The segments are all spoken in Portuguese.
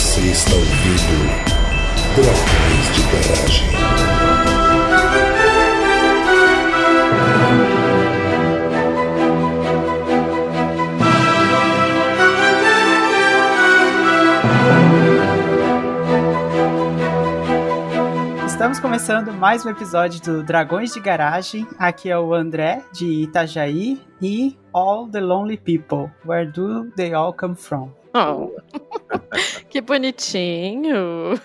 Você está ouvindo Dragões de Garagem. Estamos começando mais um episódio do Dragões de Garagem. Aqui é o André, de Itajaí, e All the Lonely People. Where do they all come from? Oh, que bonitinho.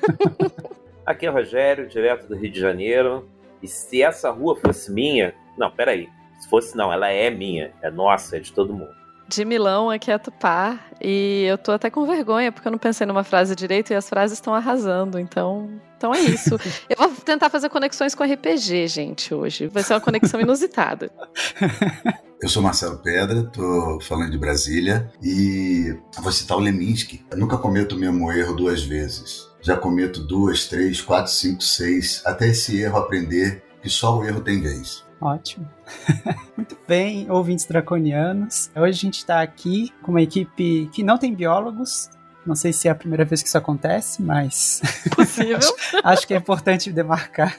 Aqui é Rogério, direto do Rio de Janeiro. E se essa rua fosse minha. Não, peraí. Se fosse, não, ela é minha. É nossa, é de todo mundo. De Milão, aqui é Tupá. E eu tô até com vergonha, porque eu não pensei numa frase direito e as frases estão arrasando. Então, então é isso. eu vou tentar fazer conexões com RPG, gente, hoje. Vai ser uma conexão inusitada. Eu sou Marcelo Pedra, tô falando de Brasília e vou citar o Leminski. Eu nunca cometo o mesmo erro duas vezes. Já cometo duas, três, quatro, cinco, seis, até esse erro aprender que só o erro tem vez. Ótimo. Muito bem, ouvintes draconianos. Hoje a gente está aqui com uma equipe que não tem biólogos. Não sei se é a primeira vez que isso acontece, mas. Possível. acho, acho que é importante demarcar.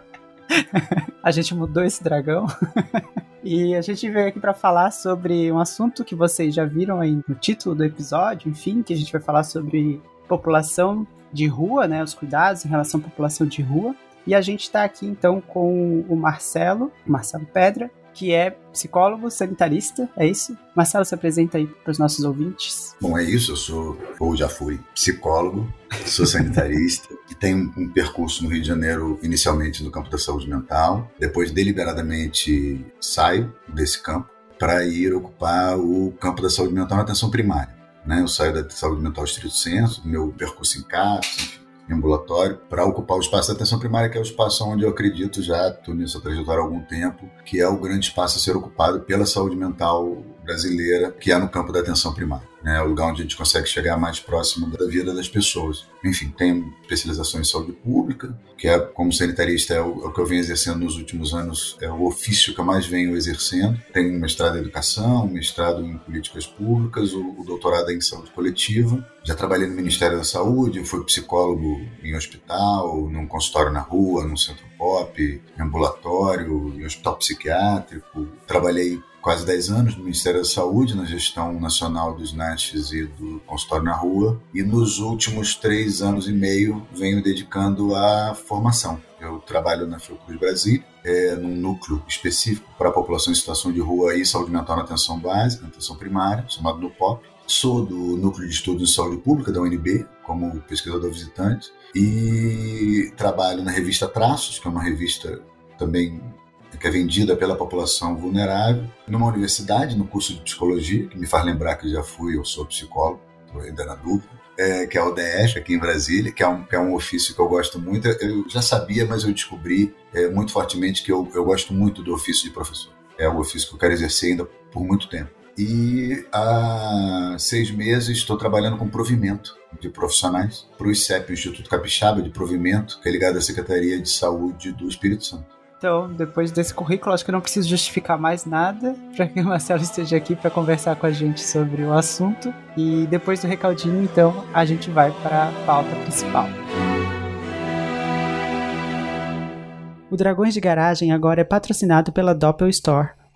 a gente mudou esse dragão. E a gente veio aqui para falar sobre um assunto que vocês já viram aí no título do episódio, enfim, que a gente vai falar sobre população de rua, né, os cuidados em relação à população de rua. E a gente está aqui então com o Marcelo, Marcelo Pedra, que é psicólogo sanitarista, é isso? Marcelo, se apresenta aí para os nossos ouvintes. Bom, é isso, eu sou, ou já fui, psicólogo, sou sanitarista e tenho um percurso no Rio de Janeiro, inicialmente no campo da saúde mental, depois deliberadamente saio desse campo para ir ocupar o campo da saúde mental na atenção primária. Né? Eu saio da saúde mental estrito senso, meu percurso em CAPS, enfim, ambulatório, para ocupar o espaço da atenção primária, que é o espaço onde eu acredito já, estou nessa trajetória há algum tempo, que é o grande espaço a ser ocupado pela saúde mental brasileira, que é no campo da atenção primária. Né, é o lugar onde a gente consegue chegar mais próximo da vida das pessoas. Enfim, tenho especialização em saúde pública, que é como sanitarista é o, é o, que eu venho exercendo nos últimos anos, é o ofício que eu mais venho exercendo. Tenho um mestrado em educação, um mestrado em políticas públicas, o, o doutorado em saúde coletiva. Já trabalhei no Ministério da Saúde, fui psicólogo em hospital, num consultório na rua, num centro pop, em ambulatório, em hospital psiquiátrico. Trabalhei quase 10 anos no Ministério da Saúde, na gestão nacional dos NASHs e do consultório na rua, e nos últimos três anos e meio venho dedicando à formação. Eu trabalho na Fiocruz Brasil, é, num núcleo específico para a população em situação de rua e saúde mental na atenção básica, na atenção primária, chamado NUPOP. Sou do Núcleo de Estudos de Saúde Pública da UNB, como pesquisador visitante, e trabalho na revista Traços, que é uma revista também que é vendida pela população vulnerável, numa universidade, no curso de psicologia, que me faz lembrar que já fui, eu sou psicólogo, estou ainda na dúvida, é, que é o DS aqui em Brasília, que é, um, que é um ofício que eu gosto muito. Eu já sabia, mas eu descobri é, muito fortemente que eu, eu gosto muito do ofício de professor. É o ofício que eu quero exercer ainda por muito tempo. E há seis meses estou trabalhando com provimento de profissionais para o ICEP, Instituto Capixaba de Provimento, que é ligado à Secretaria de Saúde do Espírito Santo. Então, depois desse currículo, acho que não preciso justificar mais nada para que o Marcelo esteja aqui para conversar com a gente sobre o assunto. E depois do recaldinho, então, a gente vai para a pauta principal. O Dragões de Garagem agora é patrocinado pela Doppel Store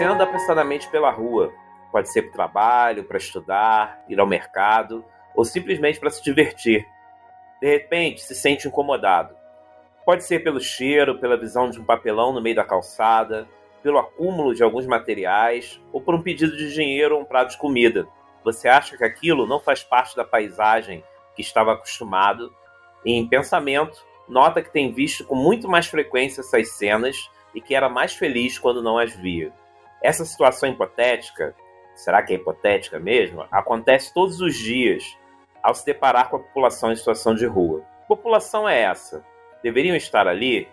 Você anda apressadamente pela rua. Pode ser para o trabalho, para estudar, ir ao mercado ou simplesmente para se divertir. De repente, se sente incomodado. Pode ser pelo cheiro, pela visão de um papelão no meio da calçada, pelo acúmulo de alguns materiais ou por um pedido de dinheiro ou um prato de comida. Você acha que aquilo não faz parte da paisagem que estava acostumado E em pensamento, nota que tem visto com muito mais frequência essas cenas e que era mais feliz quando não as via. Essa situação hipotética, será que é hipotética mesmo? Acontece todos os dias ao se deparar com a população em situação de rua. Que população é essa? Deveriam estar ali?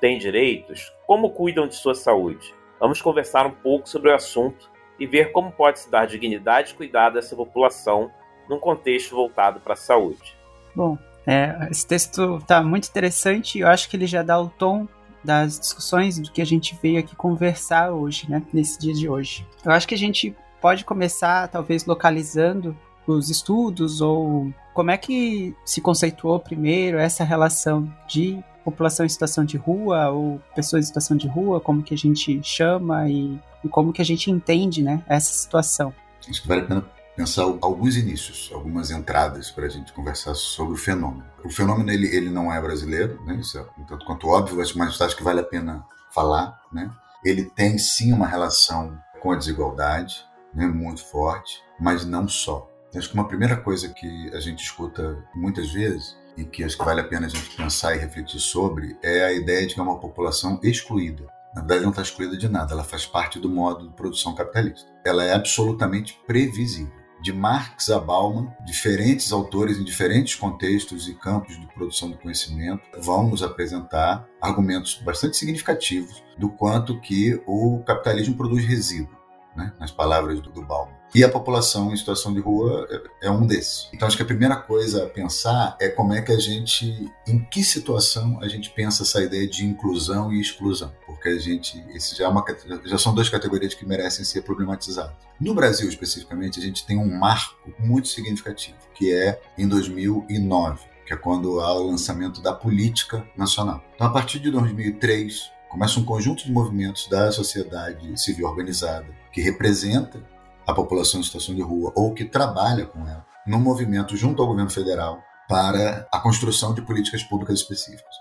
Têm direitos? Como cuidam de sua saúde? Vamos conversar um pouco sobre o assunto e ver como pode se dar dignidade e cuidado a essa população num contexto voltado para a saúde. Bom, é, esse texto está muito interessante e eu acho que ele já dá o tom das discussões do que a gente veio aqui conversar hoje, né, nesse dia de hoje. Eu acho que a gente pode começar, talvez, localizando os estudos ou como é que se conceituou primeiro essa relação de população em situação de rua ou pessoas em situação de rua, como que a gente chama e, e como que a gente entende, né, essa situação. Acho que vale a pena pensar alguns inícios, algumas entradas para a gente conversar sobre o fenômeno. O fenômeno ele, ele não é brasileiro, né? isso é um tanto quanto óbvio, mas acho que vale a pena falar. Né? Ele tem sim uma relação com a desigualdade, né? muito forte, mas não só. Acho que uma primeira coisa que a gente escuta muitas vezes e que acho que vale a pena a gente pensar e refletir sobre é a ideia de que é uma população excluída. Na verdade, não está excluída de nada, ela faz parte do modo de produção capitalista. Ela é absolutamente previsível de Marx a Bauman, diferentes autores em diferentes contextos e campos de produção do conhecimento vão nos apresentar argumentos bastante significativos do quanto que o capitalismo produz resíduo, né, nas palavras do, do Bauman. E a população em situação de rua é, é um desses. Então acho que a primeira coisa a pensar é como é que a gente, em que situação a gente pensa essa ideia de inclusão e exclusão, porque a gente, esse já, é uma, já são duas categorias que merecem ser problematizadas. No Brasil especificamente a gente tem um marco muito significativo, que é em 2009, que é quando há o lançamento da política nacional. Então a partir de 2003 começa um conjunto de movimentos da sociedade civil organizada que representa a população em situação de rua ou que trabalha com ela, num movimento junto ao governo federal para a construção de políticas públicas específicas.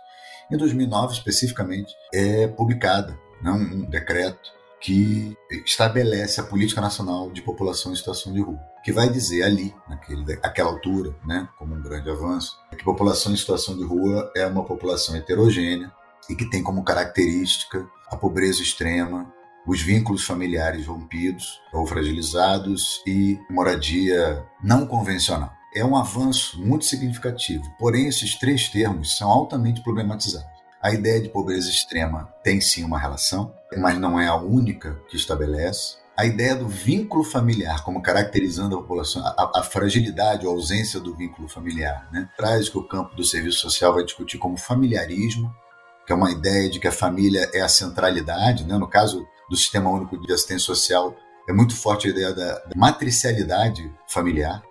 Em 2009, especificamente, é publicada né, um decreto que estabelece a política nacional de população em situação de rua, que vai dizer ali, naquele, naquela altura, né, como um grande avanço, que população em situação de rua é uma população heterogênea e que tem como característica a pobreza extrema, os vínculos familiares rompidos ou fragilizados e moradia não convencional. É um avanço muito significativo, porém, esses três termos são altamente problematizados. A ideia de pobreza extrema tem sim uma relação, mas não é a única que estabelece. A ideia do vínculo familiar, como caracterizando a população, a, a fragilidade ou ausência do vínculo familiar, né? traz que o campo do serviço social vai discutir como familiarismo, que é uma ideia de que a família é a centralidade, né? no caso do Sistema Único de Assistência Social, é muito forte a ideia da, da matricialidade familiar,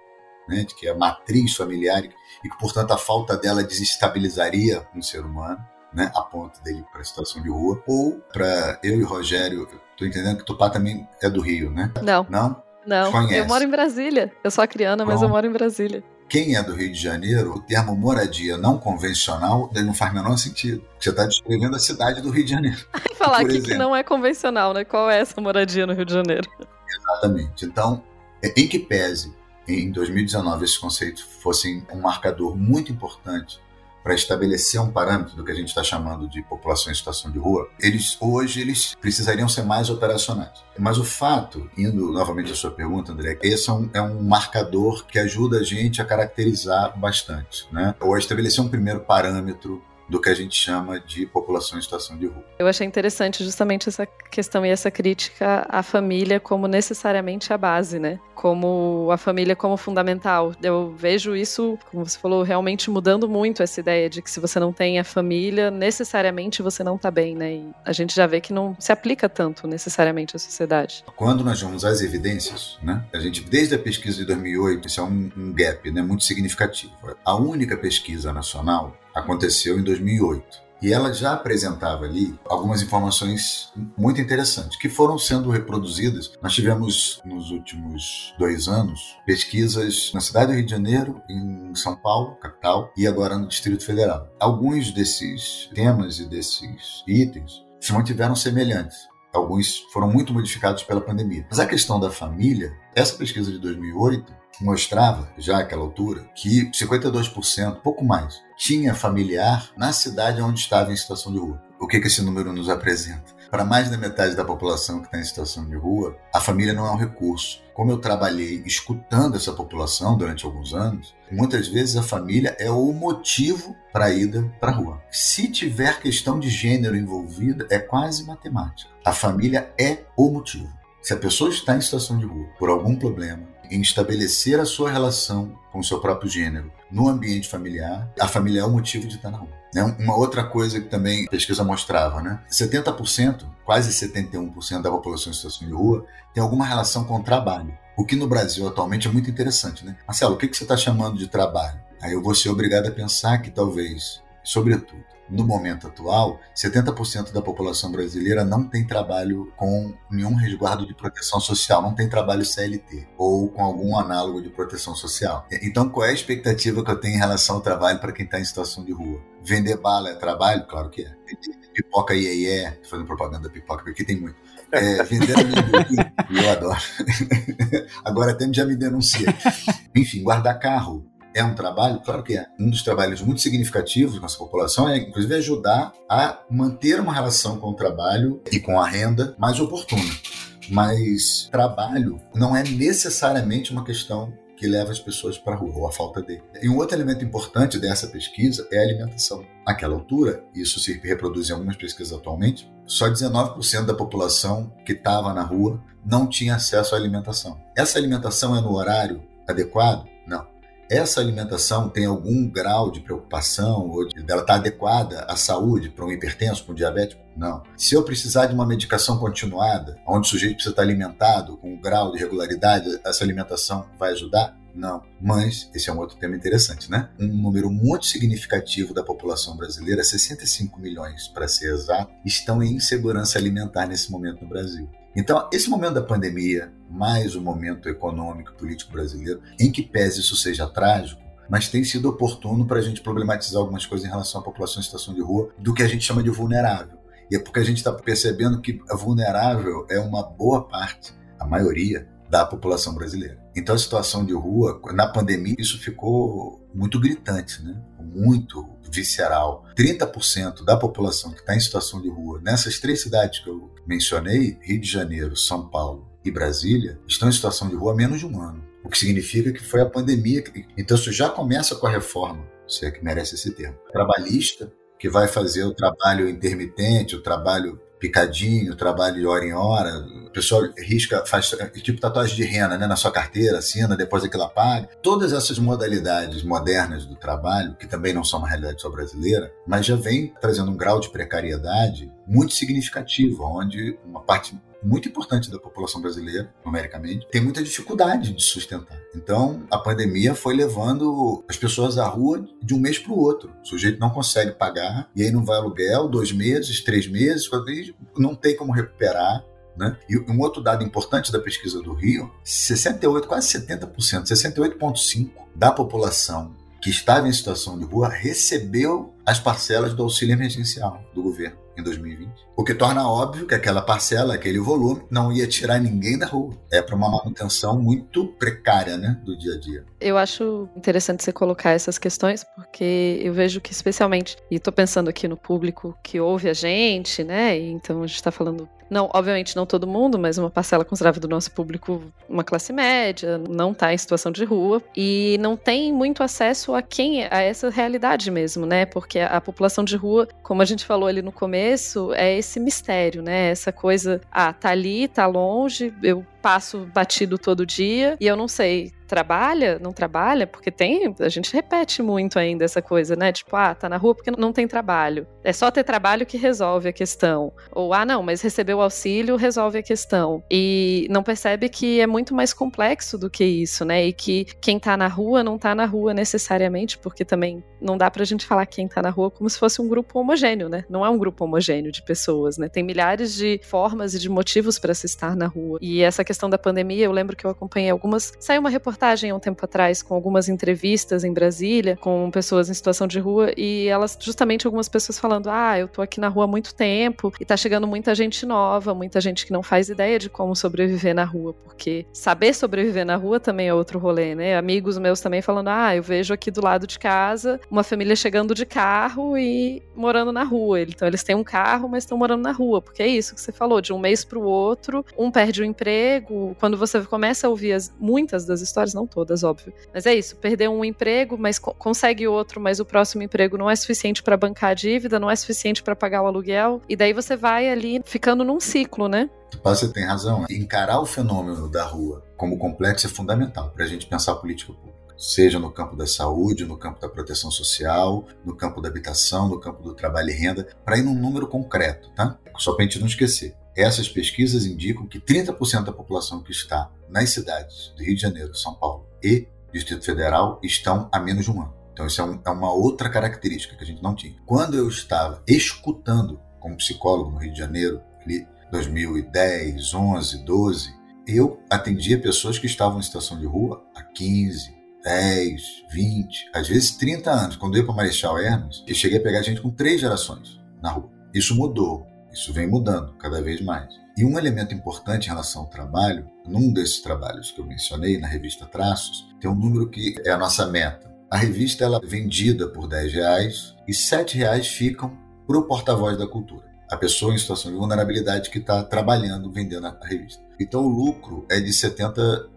né? de que é a matriz familiar e que, portanto, a falta dela desestabilizaria um ser humano. Né, a ponto dele para a situação de rua, ou para eu e Rogério, estou entendendo que Tupá também é do Rio, né? Não. Não? Não, Conhece. eu moro em Brasília. Eu sou a criana, mas eu moro em Brasília quem é do Rio de Janeiro, o termo moradia não convencional não faz menor sentido. Você está descrevendo a cidade do Rio de Janeiro. falar aqui exemplo. que não é convencional, né? Qual é essa moradia no Rio de Janeiro? Exatamente. Então, é, em que pese em 2019 esses conceitos fossem um marcador muito importante para estabelecer um parâmetro do que a gente está chamando de população em situação de rua, eles hoje eles precisariam ser mais operacionais. Mas o fato, indo novamente à sua pergunta, André, esse é um, é um marcador que ajuda a gente a caracterizar bastante, né? ou a estabelecer um primeiro parâmetro do que a gente chama de população em situação de rua. Eu achei interessante justamente essa questão e essa crítica à família como necessariamente a base, né? Como a família como fundamental. Eu vejo isso, como você falou, realmente mudando muito essa ideia de que se você não tem a família, necessariamente você não está bem, né? E a gente já vê que não se aplica tanto necessariamente à sociedade. Quando nós vamos às evidências, né? A gente desde a pesquisa de 2008, isso é um, um gap, né, muito significativo. A única pesquisa nacional aconteceu em 2008. E ela já apresentava ali algumas informações muito interessantes, que foram sendo reproduzidas. Nós tivemos, nos últimos dois anos, pesquisas na cidade do Rio de Janeiro, em São Paulo, capital, e agora no Distrito Federal. Alguns desses temas e desses itens se mantiveram semelhantes. Alguns foram muito modificados pela pandemia. Mas a questão da família, essa pesquisa de 2008, mostrava, já àquela altura, que 52%, pouco mais, tinha familiar na cidade onde estava em situação de rua. O que, que esse número nos apresenta? Para mais da metade da população que está em situação de rua, a família não é um recurso. Como eu trabalhei escutando essa população durante alguns anos, muitas vezes a família é o motivo para a ida para a rua. Se tiver questão de gênero envolvida, é quase matemática. A família é o motivo. Se a pessoa está em situação de rua por algum problema, em estabelecer a sua relação com o seu próprio gênero no ambiente familiar, a família é o motivo de estar na rua. Né? Uma outra coisa que também a pesquisa mostrava, né? 70%, quase 71% da população em situação de rua tem alguma relação com o trabalho. O que no Brasil atualmente é muito interessante, né? Marcelo, o que você está chamando de trabalho? Aí eu vou ser obrigado a pensar que talvez, sobretudo, no momento atual, 70% da população brasileira não tem trabalho com nenhum resguardo de proteção social, não tem trabalho CLT ou com algum análogo de proteção social. Então, qual é a expectativa que eu tenho em relação ao trabalho para quem está em situação de rua? Vender bala é trabalho? Claro que é. Pipoca iê, fazendo propaganda da pipoca, porque tem muito. É, vender amendoim, eu adoro. Agora até já me denuncia. Enfim, guardar carro é um trabalho? Claro que é. Um dos trabalhos muito significativos nossa população é, inclusive, ajudar a manter uma relação com o trabalho e com a renda mais oportuna. Mas trabalho não é necessariamente uma questão que leva as pessoas para a rua, ou a falta dele. E um outro elemento importante dessa pesquisa é a alimentação. Naquela altura, isso se reproduz em algumas pesquisas atualmente, só 19% da população que estava na rua não tinha acesso à alimentação. Essa alimentação é no horário adequado? Essa alimentação tem algum grau de preocupação ou de, dela estar tá adequada à saúde para um hipertenso, para um diabético? Não. Se eu precisar de uma medicação continuada, onde o sujeito precisa estar alimentado com um grau de regularidade, essa alimentação vai ajudar? Não. Mas, esse é um outro tema interessante, né? Um número muito significativo da população brasileira, 65 milhões para ser exato, estão em insegurança alimentar nesse momento no Brasil. Então, esse momento da pandemia, mais o momento econômico e político brasileiro, em que pese isso seja trágico, mas tem sido oportuno para a gente problematizar algumas coisas em relação à população em situação de rua, do que a gente chama de vulnerável. E é porque a gente está percebendo que a vulnerável é uma boa parte, a maioria, da população brasileira. Então a situação de rua, na pandemia, isso ficou muito gritante, né? muito visceral. 30% da população que está em situação de rua, nessas três cidades que eu mencionei, Rio de Janeiro, São Paulo e Brasília, estão em situação de rua há menos de um ano. O que significa que foi a pandemia. Então isso já começa com a reforma, se é que merece esse termo. Trabalhista, que vai fazer o trabalho intermitente, o trabalho picadinho, trabalho de hora em hora. O pessoal risca, faz tipo tatuagem de rena né, na sua carteira, assina, depois aquilo apaga. Todas essas modalidades modernas do trabalho, que também não são uma realidade só brasileira, mas já vem trazendo um grau de precariedade muito significativo, onde uma parte muito importante da população brasileira, numericamente, tem muita dificuldade de sustentar. Então, a pandemia foi levando as pessoas à rua de um mês para o outro. O sujeito não consegue pagar, e aí não vai aluguel, dois meses, três meses, não tem como recuperar. Né? E um outro dado importante da pesquisa do Rio, 68, quase 70%, 68,5% da população que estava em situação de rua recebeu as parcelas do auxílio emergencial do governo em 2020. O que torna óbvio que aquela parcela, aquele volume, não ia tirar ninguém da rua. É para uma manutenção muito precária né, do dia a dia. Eu acho interessante você colocar essas questões, porque eu vejo que, especialmente, e estou pensando aqui no público que ouve a gente, né? Então a gente está falando não, obviamente não todo mundo, mas uma parcela considerável do nosso público, uma classe média, não está em situação de rua e não tem muito acesso a quem a essa realidade mesmo, né? Porque a população de rua, como a gente falou ali no começo, é esse mistério, né? Essa coisa, ah, tá ali, tá longe, eu passo batido todo dia e eu não sei trabalha, não trabalha, porque tem, a gente repete muito ainda essa coisa, né? Tipo, ah, tá na rua porque não tem trabalho. É só ter trabalho que resolve a questão. Ou, ah, não, mas receber o auxílio resolve a questão. E não percebe que é muito mais complexo do que isso, né? E que quem tá na rua não tá na rua necessariamente, porque também não dá pra gente falar quem tá na rua como se fosse um grupo homogêneo, né? Não é um grupo homogêneo de pessoas, né? Tem milhares de formas e de motivos para se estar na rua. E essa questão questão da pandemia, eu lembro que eu acompanhei algumas. Saiu uma reportagem há um tempo atrás com algumas entrevistas em Brasília com pessoas em situação de rua e elas, justamente algumas pessoas falando: ah, eu tô aqui na rua há muito tempo e tá chegando muita gente nova, muita gente que não faz ideia de como sobreviver na rua, porque saber sobreviver na rua também é outro rolê, né? Amigos meus também falando: ah, eu vejo aqui do lado de casa uma família chegando de carro e morando na rua. Então eles têm um carro, mas estão morando na rua, porque é isso que você falou, de um mês para o outro, um perde o emprego. Quando você começa a ouvir as, muitas das histórias, não todas, óbvio, mas é isso, perdeu um emprego, mas co consegue outro, mas o próximo emprego não é suficiente para bancar a dívida, não é suficiente para pagar o aluguel, e daí você vai ali ficando num ciclo, né? Você tem razão. Encarar o fenômeno da rua como complexo é fundamental para a gente pensar a política pública seja no campo da saúde, no campo da proteção social, no campo da habitação, no campo do trabalho e renda, para ir num número concreto, tá? Só para a gente não esquecer. Essas pesquisas indicam que 30% da população que está nas cidades do Rio de Janeiro, São Paulo e Distrito Federal estão há menos de um ano. Então, isso é, um, é uma outra característica que a gente não tinha. Quando eu estava escutando como psicólogo no Rio de Janeiro, ali 2010, 11, 12, eu atendia pessoas que estavam em situação de rua há 15, 10, 20, às vezes 30 anos. Quando eu ia para Marechal Hermes, eu cheguei a pegar gente com três gerações na rua. Isso mudou, isso vem mudando cada vez mais. E um elemento importante em relação ao trabalho, num desses trabalhos que eu mencionei na revista Traços, tem um número que é a nossa meta. A revista ela é vendida por 10 reais e 7 reais ficam para o porta-voz da cultura. A pessoa em situação de vulnerabilidade que está trabalhando, vendendo a revista. Então o lucro é de 70%.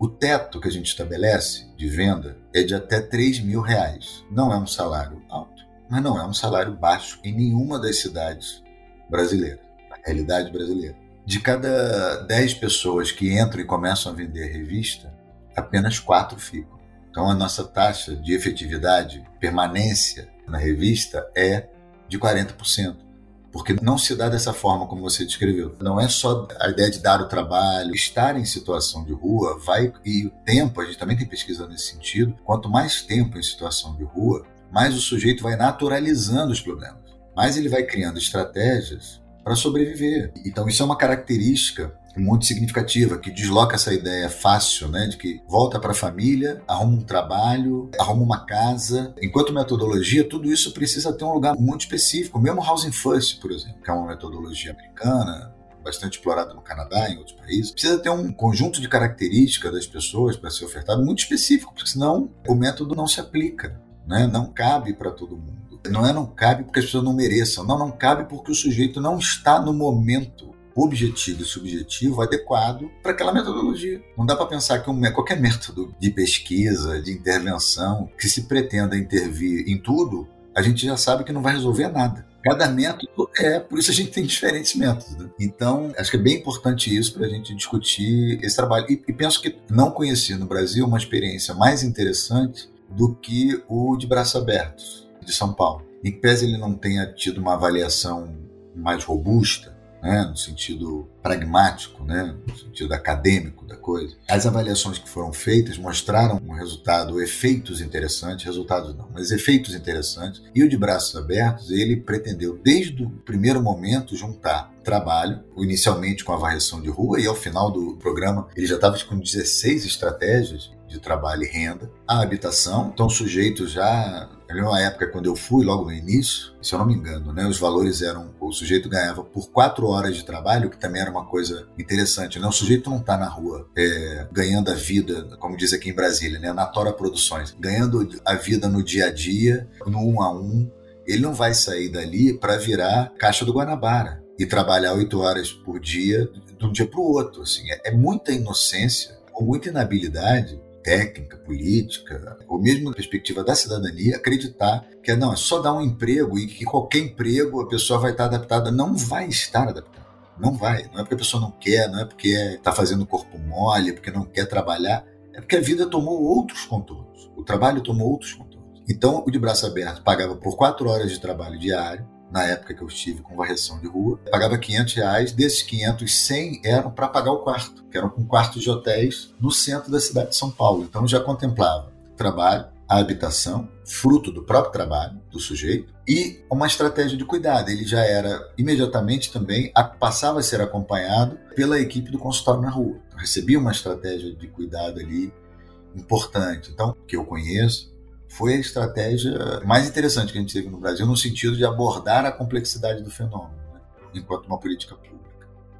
O teto que a gente estabelece de venda é de até 3 mil reais. Não é um salário alto, mas não é um salário baixo em nenhuma das cidades brasileiras, na realidade brasileira. De cada 10 pessoas que entram e começam a vender a revista, apenas 4 ficam. Então a nossa taxa de efetividade, permanência na revista é de 40% porque não se dá dessa forma como você descreveu. Não é só a ideia de dar o trabalho, estar em situação de rua, vai e o tempo, a gente também tem pesquisa nesse sentido. Quanto mais tempo em situação de rua, mais o sujeito vai naturalizando os problemas, mais ele vai criando estratégias para sobreviver. Então isso é uma característica muito significativa, que desloca essa ideia fácil, né, de que volta para a família, arruma um trabalho, arruma uma casa. Enquanto metodologia, tudo isso precisa ter um lugar muito específico. Mesmo Housing First, por exemplo, que é uma metodologia americana, bastante explorada no Canadá e em outros países, precisa ter um conjunto de características das pessoas para ser ofertado muito específico, porque senão o método não se aplica, né? não cabe para todo mundo. Não é não cabe porque as pessoas não mereçam, não, não cabe porque o sujeito não está no momento objetivo e subjetivo adequado para aquela metodologia. Não dá para pensar que um, qualquer método de pesquisa, de intervenção, que se pretenda intervir em tudo, a gente já sabe que não vai resolver nada. Cada método é, por isso a gente tem diferentes métodos. Né? Então, acho que é bem importante isso para a gente discutir esse trabalho. E, e penso que não conheci no Brasil uma experiência mais interessante do que o de Braços Abertos, de São Paulo. Em que pese ele não tenha tido uma avaliação mais robusta, né, no sentido pragmático, né, no sentido acadêmico da coisa. As avaliações que foram feitas mostraram um resultado, efeitos interessantes, resultados não, mas efeitos interessantes. E o de braços abertos, ele pretendeu desde o primeiro momento juntar trabalho, inicialmente com a varreção de rua, e ao final do programa ele já estava com 16 estratégias de trabalho e renda, a habitação, então sujeitos já era uma época quando eu fui, logo no início, se eu não me engano, né, os valores eram: o sujeito ganhava por quatro horas de trabalho, que também era uma coisa interessante. Né? O sujeito não está na rua é, ganhando a vida, como diz aqui em Brasília, né, na Tora Produções, ganhando a vida no dia a dia, no um a um. Ele não vai sair dali para virar caixa do Guanabara e trabalhar oito horas por dia de um dia para o outro. Assim, é, é muita inocência ou muita inabilidade técnica, política, ou mesmo na perspectiva da cidadania, acreditar que não, é só dar um emprego e que qualquer emprego a pessoa vai estar adaptada. Não vai estar adaptada. Não vai. Não é porque a pessoa não quer, não é porque está fazendo corpo mole, é porque não quer trabalhar. É porque a vida tomou outros contornos. O trabalho tomou outros contornos. Então, o de braço aberto pagava por quatro horas de trabalho diário, na época que eu estive com varreção de rua, pagava 500 reais, desses 500, 100 eram para pagar o quarto, que eram com quartos de hotéis no centro da cidade de São Paulo. Então já contemplava trabalho, a habitação, fruto do próprio trabalho do sujeito, e uma estratégia de cuidado. Ele já era imediatamente também, passava a ser acompanhado pela equipe do consultório na rua. Então, recebia uma estratégia de cuidado ali importante. Então, que eu conheço, foi a estratégia mais interessante que a gente teve no Brasil, no sentido de abordar a complexidade do fenômeno, né? enquanto uma política pública.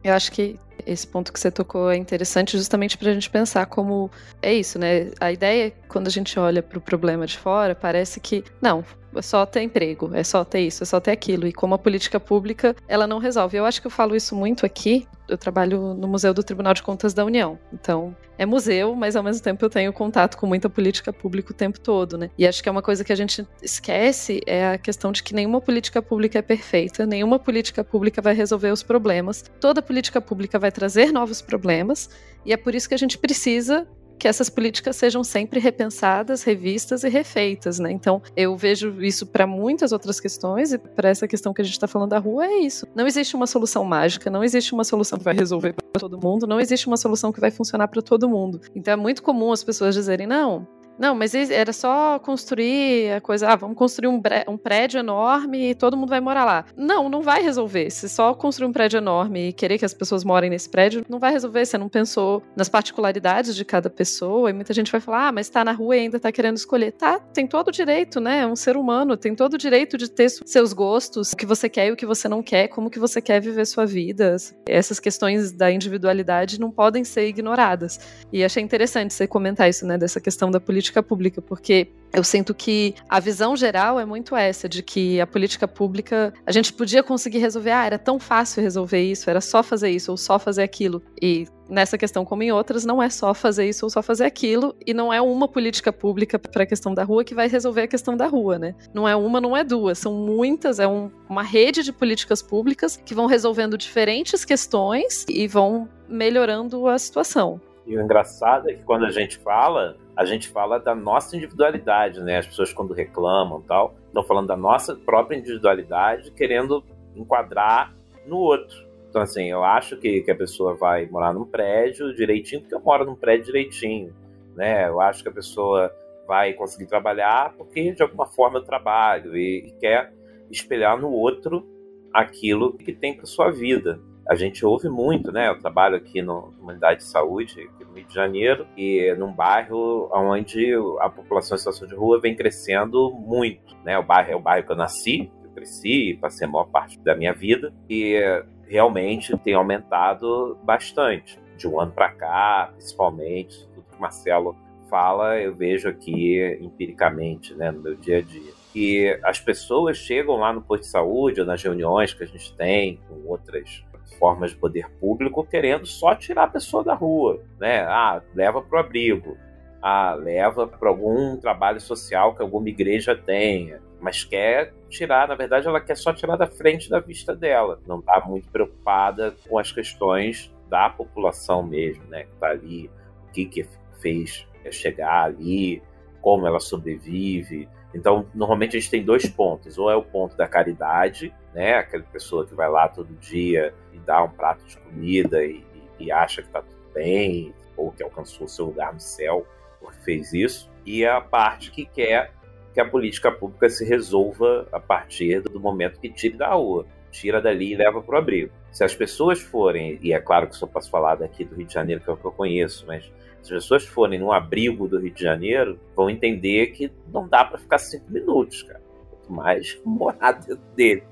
Eu acho que esse ponto que você tocou é interessante justamente para a gente pensar como é isso, né? A ideia, quando a gente olha para o problema de fora, parece que, não, é só ter emprego, é só ter isso, é só ter aquilo. E como a política pública, ela não resolve. Eu acho que eu falo isso muito aqui. Eu trabalho no Museu do Tribunal de Contas da União. Então, é museu, mas ao mesmo tempo eu tenho contato com muita política pública o tempo todo, né? E acho que é uma coisa que a gente esquece é a questão de que nenhuma política pública é perfeita, nenhuma política pública vai resolver os problemas. Toda política pública vai trazer novos problemas, e é por isso que a gente precisa que essas políticas sejam sempre repensadas, revistas e refeitas, né? Então, eu vejo isso para muitas outras questões e para essa questão que a gente está falando da rua é isso. Não existe uma solução mágica, não existe uma solução que vai resolver para todo mundo, não existe uma solução que vai funcionar para todo mundo. Então, é muito comum as pessoas dizerem não, não, mas era só construir a coisa. Ah, vamos construir um, um, prédio enorme e todo mundo vai morar lá. Não, não vai resolver. Se só construir um prédio enorme e querer que as pessoas morem nesse prédio, não vai resolver. Você não pensou nas particularidades de cada pessoa. E muita gente vai falar: ah, mas tá na rua e ainda tá querendo escolher. Tá, tem todo o direito, né? É um ser humano, tem todo o direito de ter seus gostos, o que você quer e o que você não quer, como que você quer viver sua vida. Essas questões da individualidade não podem ser ignoradas. E achei interessante você comentar isso, né? Dessa questão da política política pública, porque eu sinto que a visão geral é muito essa, de que a política pública, a gente podia conseguir resolver, ah, era tão fácil resolver isso, era só fazer isso ou só fazer aquilo. E nessa questão, como em outras, não é só fazer isso ou só fazer aquilo, e não é uma política pública para a questão da rua que vai resolver a questão da rua, né? Não é uma, não é duas, são muitas, é um, uma rede de políticas públicas que vão resolvendo diferentes questões e vão melhorando a situação. E o engraçado é que quando a gente fala, a gente fala da nossa individualidade, né? As pessoas quando reclamam tal, estão falando da nossa própria individualidade, querendo enquadrar no outro. Então, assim, eu acho que, que a pessoa vai morar num prédio direitinho, porque eu moro num prédio direitinho, né? Eu acho que a pessoa vai conseguir trabalhar porque, de alguma forma, eu trabalho e, e quer espelhar no outro aquilo que tem para sua vida a gente ouve muito, né? Eu trabalho aqui numa unidade de saúde, aqui no Rio de Janeiro, e num bairro onde a população em situação de rua vem crescendo muito, né? O bairro é o bairro que eu nasci, eu cresci, passei a maior parte da minha vida, e realmente tem aumentado bastante. De um ano para cá, principalmente, tudo que o Marcelo fala, eu vejo aqui empiricamente, né, no meu dia a dia. E as pessoas chegam lá no posto de saúde ou nas reuniões que a gente tem com outras formas de poder público querendo só tirar a pessoa da rua, né? Ah, leva para o abrigo, ah, leva para algum trabalho social que alguma igreja tenha, mas quer tirar, na verdade, ela quer só tirar da frente da vista dela, não está muito preocupada com as questões da população mesmo, né? Que está ali, o que, que fez chegar ali, como ela sobrevive. Então, normalmente a gente tem dois pontos. Ou é o ponto da caridade, né? Aquela pessoa que vai lá todo dia dá um prato de comida e, e acha que está tudo bem, ou que alcançou seu lugar no céu porque fez isso, e a parte que quer que a política pública se resolva a partir do momento que tire da rua, tira dali e leva para o abrigo. Se as pessoas forem, e é claro que só posso falar daqui do Rio de Janeiro, que é o que eu conheço, mas se as pessoas forem no abrigo do Rio de Janeiro, vão entender que não dá para ficar cinco minutos, cara. Quanto mais morar dentro dele.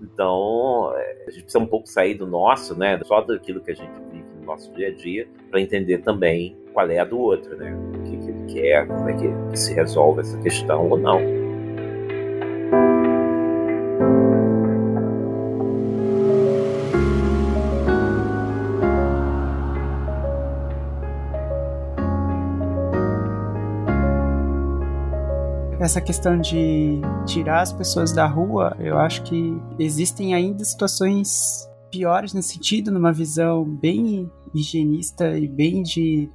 Então, é, a gente precisa um pouco sair do nosso, né? Só daquilo que a gente vive no nosso dia a dia, para entender também qual é a do outro, né? O que, que ele quer, como é que, que se resolve essa questão ou não. Essa questão de tirar as pessoas da rua, eu acho que existem ainda situações piores nesse sentido, numa visão bem higienista e bem de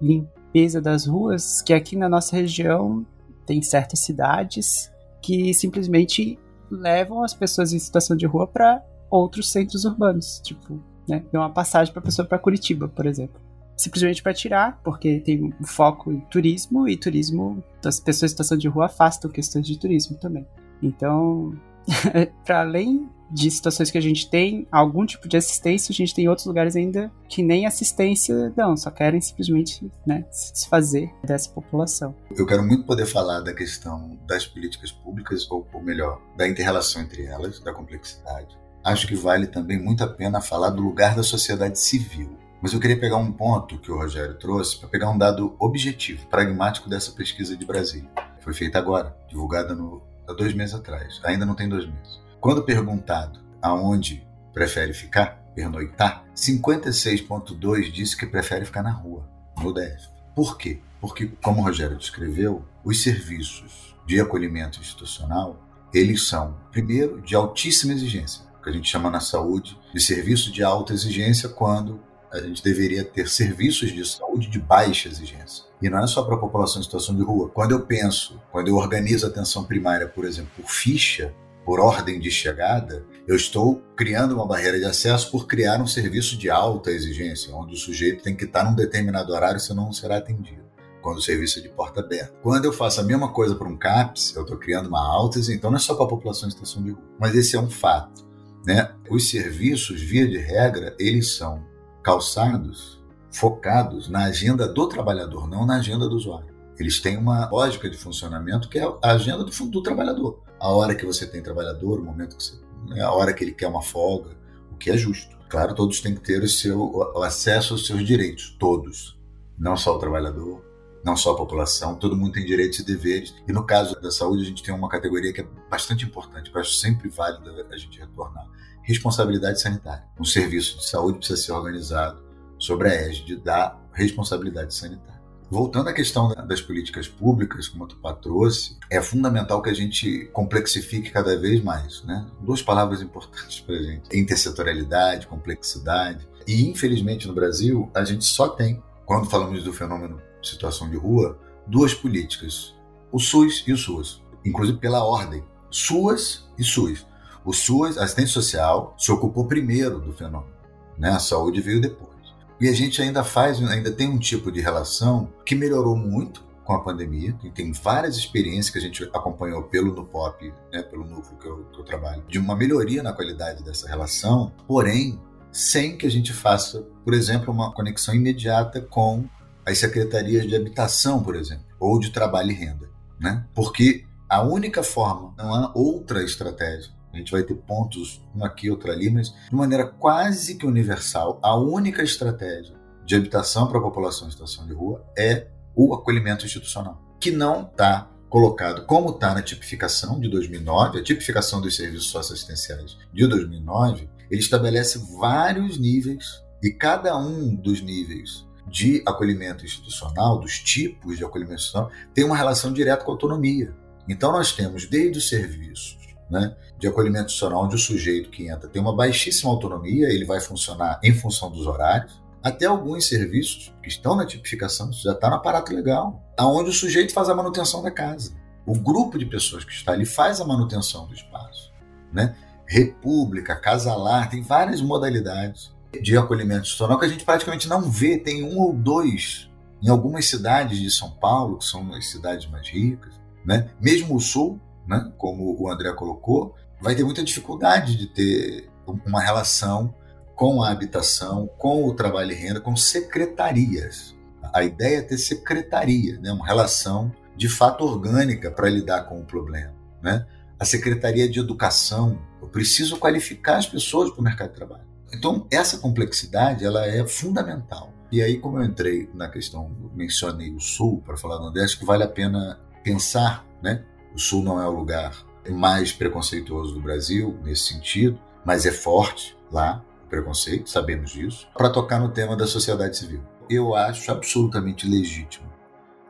limpeza das ruas, que aqui na nossa região tem certas cidades que simplesmente levam as pessoas em situação de rua para outros centros urbanos, tipo, né, dão uma passagem para pessoa para Curitiba, por exemplo. Simplesmente para tirar, porque tem um foco em turismo e turismo, as pessoas em situação de rua afastam questões de turismo também. Então, para além de situações que a gente tem algum tipo de assistência, a gente tem outros lugares ainda que nem assistência dão, só querem simplesmente né, se desfazer dessa população. Eu quero muito poder falar da questão das políticas públicas, ou, ou melhor, da interrelação entre elas, da complexidade. Acho que vale também muito a pena falar do lugar da sociedade civil. Mas eu queria pegar um ponto que o Rogério trouxe para pegar um dado objetivo, pragmático dessa pesquisa de Brasília. Foi feita agora, divulgada no, há dois meses atrás. Ainda não tem dois meses. Quando perguntado aonde prefere ficar, pernoitar, 56,2 disse que prefere ficar na rua, no DF. Por quê? Porque, como o Rogério descreveu, os serviços de acolhimento institucional, eles são, primeiro, de altíssima exigência, que a gente chama na saúde de serviço de alta exigência, quando a gente deveria ter serviços de saúde de baixa exigência. E não é só para a população em situação de rua. Quando eu penso, quando eu organizo a atenção primária, por exemplo, por ficha, por ordem de chegada, eu estou criando uma barreira de acesso por criar um serviço de alta exigência, onde o sujeito tem que estar num determinado horário, senão não será atendido. Quando o serviço é de porta aberta. Quando eu faço a mesma coisa para um CAPS, eu estou criando uma alta. Então não é só para a população em situação de rua. Mas esse é um fato. Né? Os serviços, via de regra, eles são calçados, focados na agenda do trabalhador, não na agenda do usuário. Eles têm uma lógica de funcionamento que é a agenda do, do trabalhador a hora que você tem trabalhador, o momento que você, né, a hora que ele quer uma folga, o que é justo. Claro, todos têm que ter o seu o acesso aos seus direitos, todos, não só o trabalhador, não só a população, todo mundo tem direitos e deveres. E no caso da saúde, a gente tem uma categoria que é bastante importante, que eu acho sempre válido a gente retornar: responsabilidade sanitária. Um serviço de saúde precisa ser organizado sobre a égide da responsabilidade sanitária. Voltando à questão das políticas públicas, como a Tupá trouxe, é fundamental que a gente complexifique cada vez mais. Né? Duas palavras importantes para a gente: intersetorialidade, complexidade. E, infelizmente, no Brasil, a gente só tem, quando falamos do fenômeno situação de rua, duas políticas: o SUS e o SUS, inclusive pela ordem. SUAS e SUS. O SUS, a assistência social, se ocupou primeiro do fenômeno. Né? A saúde veio depois. E a gente ainda faz, ainda tem um tipo de relação que melhorou muito com a pandemia. Tem várias experiências que a gente acompanhou pelo NUPOP, né, pelo núcleo que eu, que eu trabalho, de uma melhoria na qualidade dessa relação, porém, sem que a gente faça, por exemplo, uma conexão imediata com as secretarias de habitação, por exemplo, ou de trabalho e renda. Né? Porque a única forma, não há outra estratégia a gente vai ter pontos, um aqui, outro ali, mas de maneira quase que universal, a única estratégia de habitação para a população em situação de rua é o acolhimento institucional, que não está colocado como está na tipificação de 2009, a tipificação dos serviços socioassistenciais de 2009, ele estabelece vários níveis e cada um dos níveis de acolhimento institucional, dos tipos de acolhimento institucional, tem uma relação direta com a autonomia. Então nós temos desde o serviço né, de acolhimento institucional, onde o sujeito que entra tem uma baixíssima autonomia, ele vai funcionar em função dos horários, até alguns serviços que estão na tipificação, isso já está no aparato legal, aonde o sujeito faz a manutenção da casa. O grupo de pessoas que está ali faz a manutenção do espaço. Né? República, casalar, tem várias modalidades de acolhimento institucional que a gente praticamente não vê, tem um ou dois em algumas cidades de São Paulo, que são as cidades mais ricas, né? mesmo o Sul, né, como o André colocou, vai ter muita dificuldade de ter uma relação com a habitação, com o trabalho e renda, com secretarias. A ideia é ter secretaria, né, uma relação de fato orgânica para lidar com o problema. Né? A Secretaria de Educação, eu preciso qualificar as pessoas para o mercado de trabalho. Então, essa complexidade ela é fundamental. E aí, como eu entrei na questão, mencionei o Sul para falar do Nordeste, que vale a pena pensar né, o Sul não é o lugar mais preconceituoso do Brasil nesse sentido, mas é forte lá o preconceito, sabemos disso. Para tocar no tema da sociedade civil, eu acho absolutamente legítimo,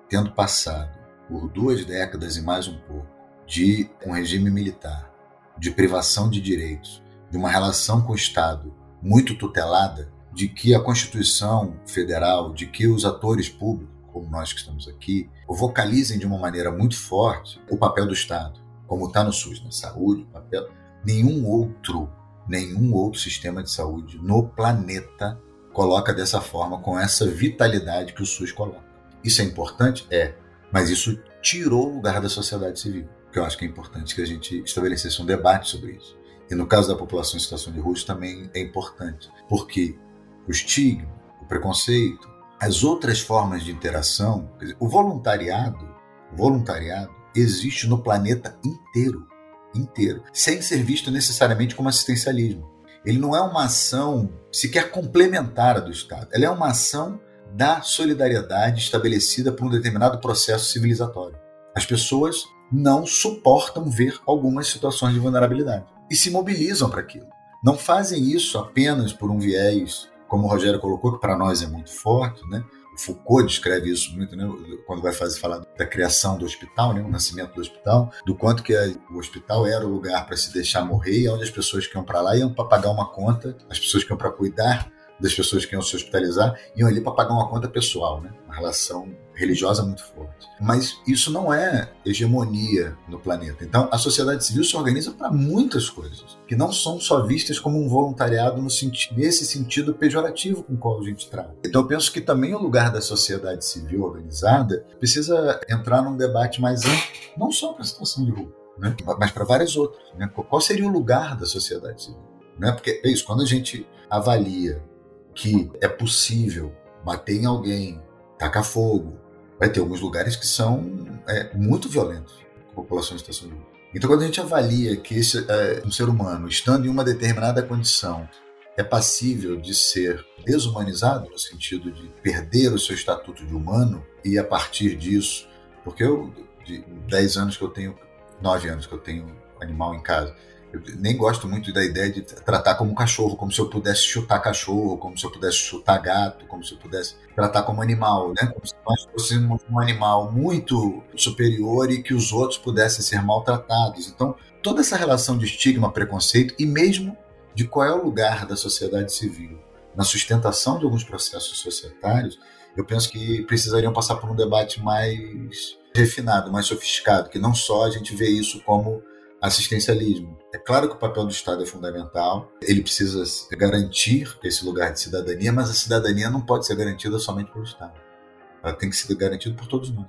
tendo passado por duas décadas e mais um pouco de um regime militar, de privação de direitos, de uma relação com o Estado muito tutelada, de que a Constituição Federal, de que os atores públicos como nós que estamos aqui, vocalizem de uma maneira muito forte o papel do Estado, como está no SUS, na saúde, papel. Nenhum outro, nenhum outro sistema de saúde no planeta coloca dessa forma, com essa vitalidade que o SUS coloca. Isso é importante? É. Mas isso tirou o lugar da sociedade civil. Que eu acho que é importante que a gente estabelecesse um debate sobre isso. E no caso da população em situação de rua, isso também é importante. Porque o estigma, o preconceito, as outras formas de interação, dizer, o voluntariado, o voluntariado existe no planeta inteiro, inteiro, sem ser visto necessariamente como assistencialismo. Ele não é uma ação sequer complementar do Estado. Ela é uma ação da solidariedade estabelecida por um determinado processo civilizatório. As pessoas não suportam ver algumas situações de vulnerabilidade e se mobilizam para aquilo. Não fazem isso apenas por um viés, como o Rogério colocou, que para nós é muito forte, né? Foucault descreve isso muito, né, quando vai fazer falar da criação do hospital, né, o nascimento do hospital, do quanto que a, o hospital era o lugar para se deixar morrer, e onde as pessoas que iam para lá iam para pagar uma conta, as pessoas que iam para cuidar das pessoas que iam se hospitalizar iam ali para pagar uma conta pessoal, né? Uma relação religiosa muito forte. Mas isso não é hegemonia no planeta. Então, a sociedade civil se organiza para muitas coisas, que não são só vistas como um voluntariado no senti nesse sentido pejorativo com o qual a gente trata. Então, eu penso que também o lugar da sociedade civil organizada precisa entrar num debate mais amplo, não só para a situação de rua, né? mas para várias outras. Né? Qual seria o lugar da sociedade civil? Né? Porque é isso, quando a gente avalia que é possível bater em alguém, tacar fogo. Vai ter alguns lugares que são é, muito violentos com a população em situação de rua. Então, quando a gente avalia que esse, é, um ser humano, estando em uma determinada condição, é passível de ser desumanizado, no sentido de perder o seu estatuto de humano, e a partir disso, porque eu, de 10 anos que eu tenho, 9 anos que eu tenho animal em casa, eu nem gosto muito da ideia de tratar como cachorro, como se eu pudesse chutar cachorro, como se eu pudesse chutar gato, como se eu pudesse tratar como animal, né? Como se nós fôssemos um animal muito superior e que os outros pudessem ser maltratados. Então, toda essa relação de estigma, preconceito e mesmo de qual é o lugar da sociedade civil na sustentação de alguns processos societários, eu penso que precisariam passar por um debate mais refinado, mais sofisticado, que não só a gente vê isso como assistencialismo. É claro que o papel do Estado é fundamental, ele precisa garantir esse lugar de cidadania, mas a cidadania não pode ser garantida somente pelo Estado. Ela tem que ser garantida por todos nós.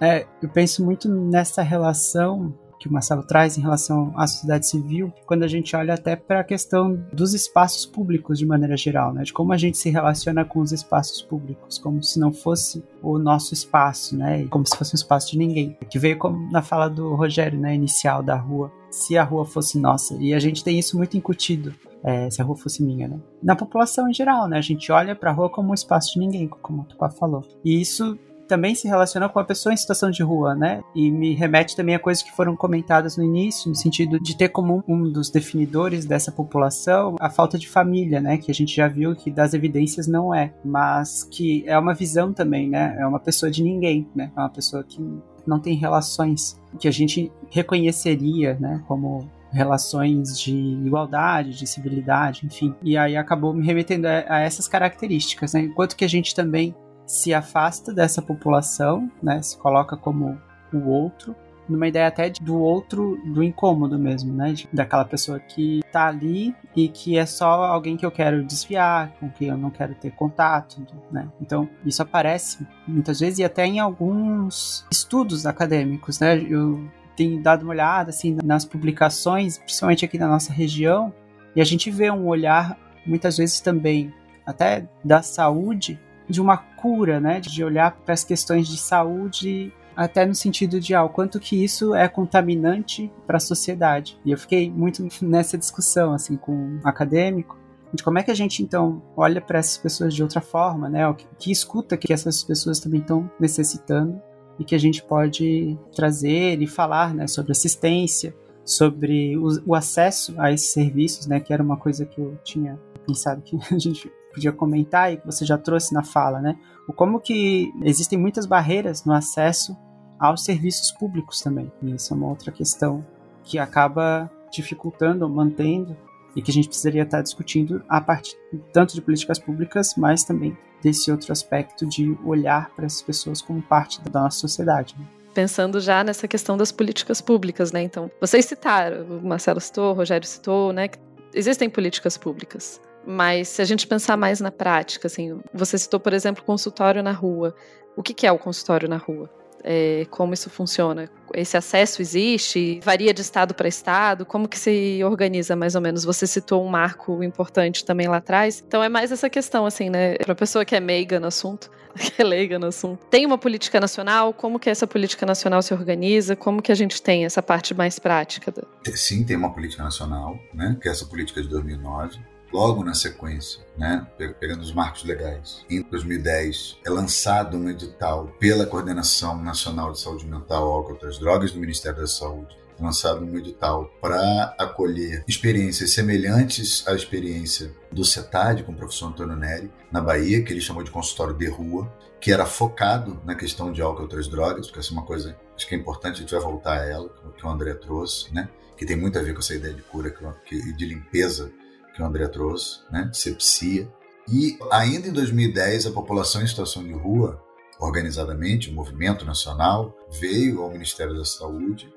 É, eu penso muito nessa relação que o Marcelo traz em relação à sociedade civil, quando a gente olha até para a questão dos espaços públicos de maneira geral, né? De como a gente se relaciona com os espaços públicos, como se não fosse o nosso espaço, né? Como se fosse um espaço de ninguém. Que veio como na fala do Rogério, né? Inicial da rua. Se a rua fosse nossa. E a gente tem isso muito incutido. É, se a rua fosse minha, né? Na população em geral, né? A gente olha para a rua como um espaço de ninguém, como o Tupá falou. E isso também se relaciona com a pessoa em situação de rua, né? E me remete também a coisas que foram comentadas no início, no sentido de ter como um dos definidores dessa população a falta de família, né? Que a gente já viu que das evidências não é, mas que é uma visão também, né? É uma pessoa de ninguém, né? É uma pessoa que não tem relações que a gente reconheceria, né? Como relações de igualdade, de civilidade, enfim. E aí acabou me remetendo a, a essas características, né? Enquanto que a gente também se afasta dessa população, né? Se coloca como o outro, numa ideia até do outro, do incômodo mesmo, né? Daquela pessoa que tá ali e que é só alguém que eu quero desviar, com quem eu não quero ter contato, né? Então, isso aparece muitas vezes e até em alguns estudos acadêmicos, né? Eu tenho dado uma olhada, assim, nas publicações, principalmente aqui na nossa região, e a gente vê um olhar, muitas vezes também, até da saúde, de uma cura, né? De olhar para as questões de saúde até no sentido de ah, o quanto que isso é contaminante para a sociedade. E eu fiquei muito nessa discussão assim com um acadêmico de como é que a gente então olha para essas pessoas de outra forma, né? Que, que escuta que essas pessoas também estão necessitando e que a gente pode trazer e falar, né, sobre assistência, sobre o, o acesso a esses serviços, né, que era uma coisa que eu tinha pensado que a gente podia comentar e que você já trouxe na fala, né? O como que existem muitas barreiras no acesso aos serviços públicos também. E isso é uma outra questão que acaba dificultando, mantendo e que a gente precisaria estar discutindo a partir tanto de políticas públicas, mas também desse outro aspecto de olhar para essas pessoas como parte da nossa sociedade. Né? Pensando já nessa questão das políticas públicas, né? Então, vocês citaram, o Marcelo citou, o Rogério citou, né? Que existem políticas públicas Mas se a gente pensar mais na prática, assim, você citou, por exemplo, consultório na rua. O que, é o consultório na rua? É, como isso funciona? Esse acesso existe? Varia de estado para estado? Como que se organiza mais ou menos? Você citou um marco importante também lá atrás. Então é mais essa questão, assim, né? Para pessoa que é meiga no assunto, que é leiga no assunto. Tem uma política nacional? Como que essa política nacional se organiza? Como que a gente tem essa parte mais prática? Sim, tem uma política nacional, né? Que é essa política de 2009 logo na sequência, né, pegando os marcos legais. Em 2010 é lançado um edital pela Coordenação Nacional de Saúde Mental, Álcool e Outras Drogas do Ministério da Saúde, lançado um edital para acolher experiências semelhantes à experiência do CETAD com o professor Antônio Neri, na Bahia, que ele chamou de consultório de rua, que era focado na questão de álcool e outras drogas, porque essa é uma coisa acho que é importante, a gente vai voltar a ela, que o André trouxe, né? que tem muito a ver com essa ideia de cura e de limpeza que o André trouxe, né? sepsia. E ainda em 2010, a população em situação de rua, organizadamente, o movimento nacional, veio ao Ministério da Saúde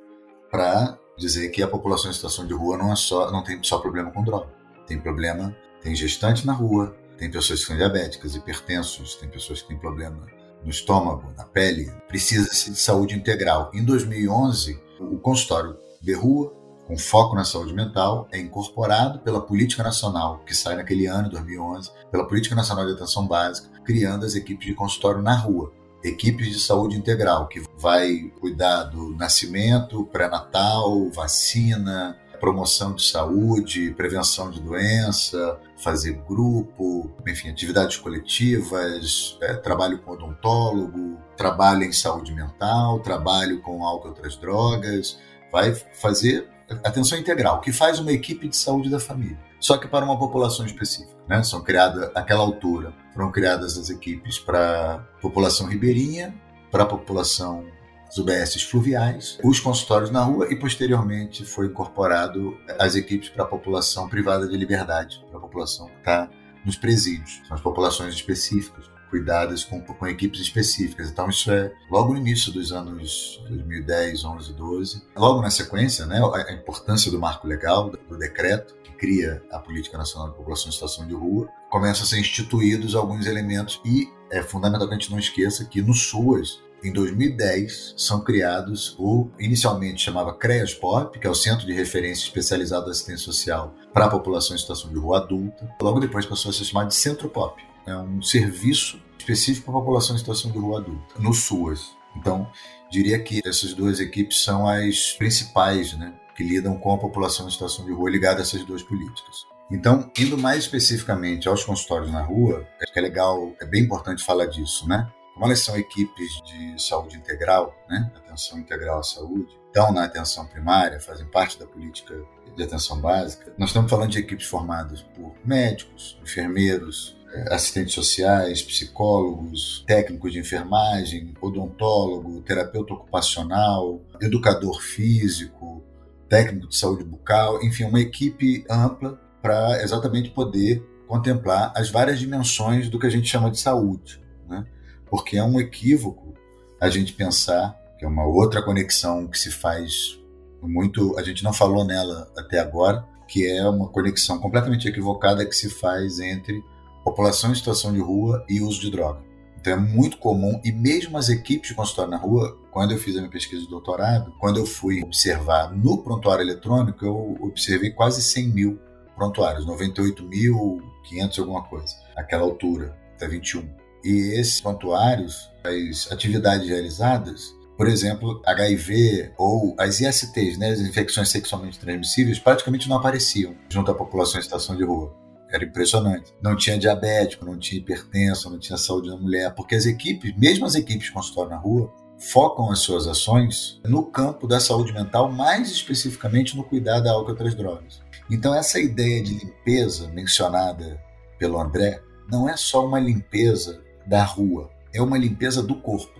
para dizer que a população em situação de rua não, é só, não tem só problema com droga. Tem problema, tem gestante na rua, tem pessoas que são diabéticas, hipertensos, tem pessoas que têm problema no estômago, na pele. Precisa-se de saúde integral. Em 2011, o consultório de rua com foco na saúde mental, é incorporado pela Política Nacional, que sai naquele ano, 2011, pela Política Nacional de Atenção Básica, criando as equipes de consultório na rua. Equipes de saúde integral, que vai cuidar do nascimento, pré-natal, vacina, promoção de saúde, prevenção de doença, fazer grupo, enfim, atividades coletivas, é, trabalho com odontólogo, trabalho em saúde mental, trabalho com álcool e outras drogas, vai fazer atenção integral, que faz uma equipe de saúde da família, só que para uma população específica. Né? São criadas, àquela altura, foram criadas as equipes para população ribeirinha, para a população dos UBS fluviais, os consultórios na rua e posteriormente foi incorporado as equipes para a população privada de liberdade, para a população que está nos presídios, são as populações específicas cuidadas com, com equipes específicas. Então, isso é logo no início dos anos 2010, 11, 12. Logo na sequência, né, a importância do marco legal, do decreto, que cria a Política Nacional de População em Situação de Rua, começam a ser instituídos alguns elementos e é fundamental que a gente não esqueça que no SUAS, em 2010, são criados o inicialmente chamava CREAS POP, que é o Centro de Referência Especializado de Assistência Social para a População em Situação de Rua Adulta. Logo depois passou a ser chamado de Centro POP, é um serviço específico para a população em situação de rua adulta, no SUAS. Então, diria que essas duas equipes são as principais, né, que lidam com a população em situação de rua ligada a essas duas políticas. Então, indo mais especificamente aos consultórios na rua, acho que é legal, é bem importante falar disso, né? Como elas são equipes de saúde integral, né? Atenção integral à saúde, estão na atenção primária, fazem parte da política de atenção básica. Nós estamos falando de equipes formadas por médicos, enfermeiros, assistentes sociais, psicólogos, técnicos de enfermagem, odontólogo, terapeuta ocupacional, educador físico, técnico de saúde bucal, enfim, uma equipe ampla para exatamente poder contemplar as várias dimensões do que a gente chama de saúde, né? Porque é um equívoco a gente pensar que é uma outra conexão que se faz muito, a gente não falou nela até agora, que é uma conexão completamente equivocada que se faz entre população em situação de rua e uso de droga. Então é muito comum, e mesmo as equipes de consultório na rua, quando eu fiz a minha pesquisa de doutorado, quando eu fui observar no prontuário eletrônico, eu observei quase 100 mil prontuários, 98.500 alguma coisa, aquela altura, até 21. E esses prontuários, as atividades realizadas, por exemplo, HIV ou as ISTs, né, as infecções sexualmente transmissíveis, praticamente não apareciam junto à população em situação de rua. Era impressionante. Não tinha diabético, não tinha hipertenso, não tinha saúde da mulher, porque as equipes, mesmo as equipes de consultório na rua, focam as suas ações no campo da saúde mental, mais especificamente no cuidado a álcool e outras drogas. Então, essa ideia de limpeza mencionada pelo André não é só uma limpeza da rua, é uma limpeza do corpo.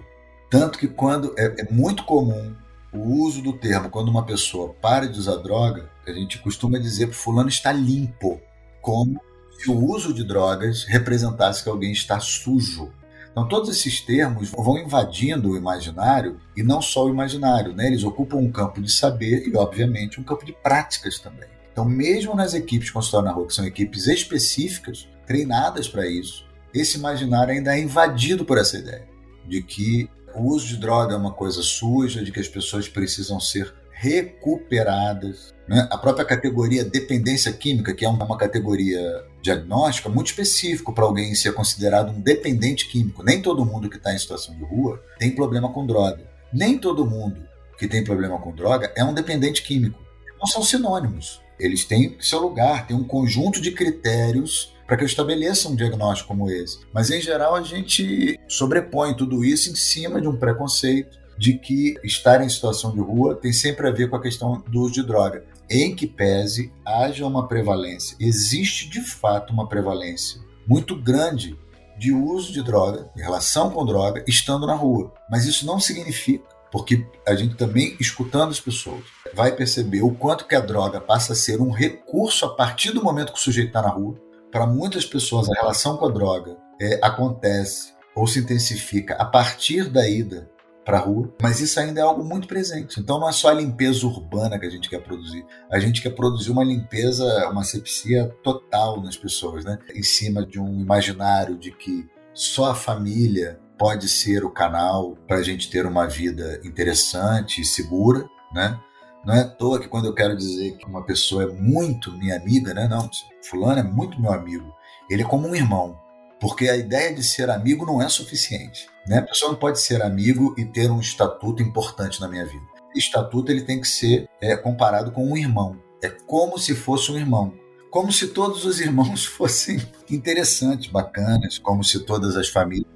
Tanto que quando é, é muito comum o uso do termo quando uma pessoa para de usar droga, a gente costuma dizer que fulano está limpo como se o uso de drogas representasse que alguém está sujo. Então, todos esses termos vão invadindo o imaginário e não só o imaginário, né? eles ocupam um campo de saber e, obviamente, um campo de práticas também. Então, mesmo nas equipes consultório na rua, que são equipes específicas, treinadas para isso, esse imaginário ainda é invadido por essa ideia de que o uso de droga é uma coisa suja, de que as pessoas precisam ser recuperadas. Né? A própria categoria dependência química, que é uma categoria diagnóstica muito específico para alguém ser considerado um dependente químico. Nem todo mundo que está em situação de rua tem problema com droga. Nem todo mundo que tem problema com droga é um dependente químico. Não são sinônimos. Eles têm seu lugar, têm um conjunto de critérios para que eu estabeleça um diagnóstico como esse. Mas, em geral, a gente sobrepõe tudo isso em cima de um preconceito de que estar em situação de rua tem sempre a ver com a questão do uso de droga. Em que pese haja uma prevalência, existe de fato uma prevalência muito grande de uso de droga, em relação com droga, estando na rua. Mas isso não significa, porque a gente também, escutando as pessoas, vai perceber o quanto que a droga passa a ser um recurso a partir do momento que o sujeito está na rua, para muitas pessoas, a relação com a droga é, acontece ou se intensifica a partir da ida para a rua, mas isso ainda é algo muito presente. Então não é só a limpeza urbana que a gente quer produzir, a gente quer produzir uma limpeza, uma sepsia total nas pessoas, né? Em cima de um imaginário de que só a família pode ser o canal para a gente ter uma vida interessante e segura, né? Não é à toa que quando eu quero dizer que uma pessoa é muito minha amiga, né? Não, fulano é muito meu amigo. Ele é como um irmão. Porque a ideia de ser amigo não é suficiente. Né? A pessoa não pode ser amigo e ter um estatuto importante na minha vida. Estatuto ele tem que ser é, comparado com um irmão. É como se fosse um irmão. Como se todos os irmãos fossem interessantes, bacanas, como se todas as famílias.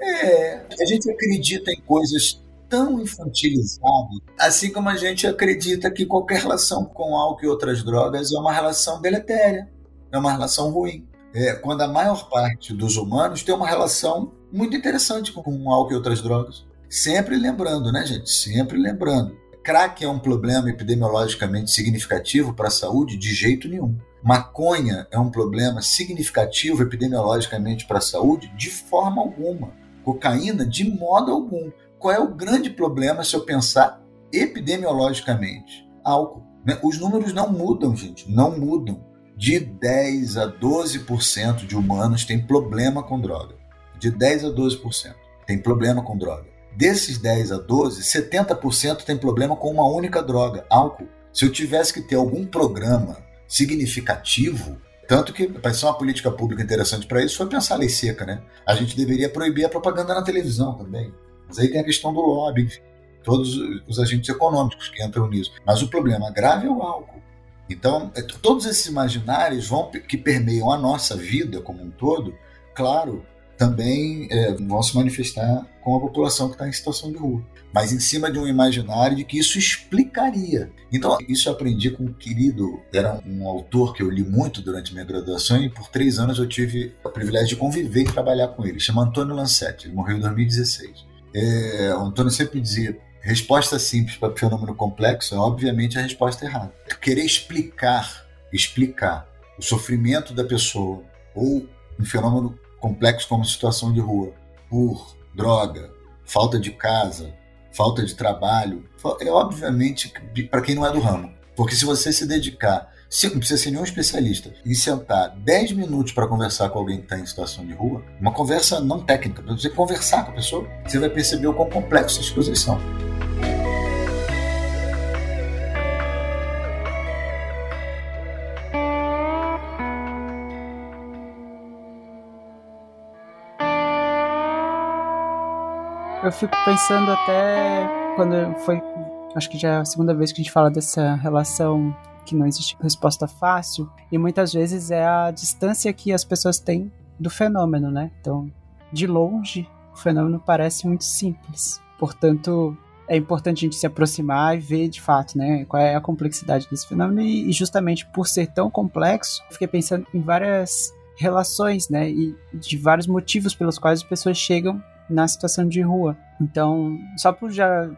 É, a gente acredita em coisas tão infantilizado, assim como a gente acredita que qualquer relação com álcool e outras drogas é uma relação deletéria, é uma relação ruim. É, quando a maior parte dos humanos tem uma relação muito interessante com álcool e outras drogas. Sempre lembrando, né, gente? Sempre lembrando. Crack é um problema epidemiologicamente significativo para a saúde? De jeito nenhum. Maconha é um problema significativo epidemiologicamente para a saúde? De forma alguma. Cocaína? De modo algum qual é o grande problema se eu pensar epidemiologicamente? Álcool. Né? Os números não mudam, gente, não mudam. De 10 a 12% de humanos têm problema com droga. De 10 a 12% tem problema com droga. Desses 10 a 12, 70% tem problema com uma única droga, álcool. Se eu tivesse que ter algum programa significativo, tanto que para ser uma política pública interessante para isso foi pensar a lei seca, né? A gente deveria proibir a propaganda na televisão também. Mas aí tem a questão do lobby, enfim, todos os agentes econômicos que entram nisso. Mas o problema grave é o álcool. Então, é, todos esses imaginários vão, que permeiam a nossa vida como um todo, claro, também é, vão se manifestar com a população que está em situação de rua. Mas em cima de um imaginário de que isso explicaria. Então, isso eu aprendi com um querido, era um autor que eu li muito durante minha graduação e por três anos eu tive o privilégio de conviver e trabalhar com ele. Chama Antônio Lancetti, ele morreu em 2016 é, o Antônio sempre dizia: resposta simples para fenômeno complexo é obviamente a resposta errada. Querer explicar, explicar o sofrimento da pessoa ou um fenômeno complexo como situação de rua por droga, falta de casa, falta de trabalho, é obviamente para quem não é do ramo. Porque se você se dedicar se, não precisa ser nenhum especialista. E sentar 10 minutos para conversar com alguém que está em situação de rua, uma conversa não técnica, para você conversar com a pessoa, você vai perceber o quão complexo as coisas são. Eu fico pensando até quando foi, acho que já é a segunda vez que a gente fala dessa relação que não existe resposta fácil, e muitas vezes é a distância que as pessoas têm do fenômeno, né? Então, de longe, o fenômeno parece muito simples. Portanto, é importante a gente se aproximar e ver de fato, né, qual é a complexidade desse fenômeno e, justamente por ser tão complexo, fiquei pensando em várias relações, né, e de vários motivos pelos quais as pessoas chegam na situação de rua. Então, só por já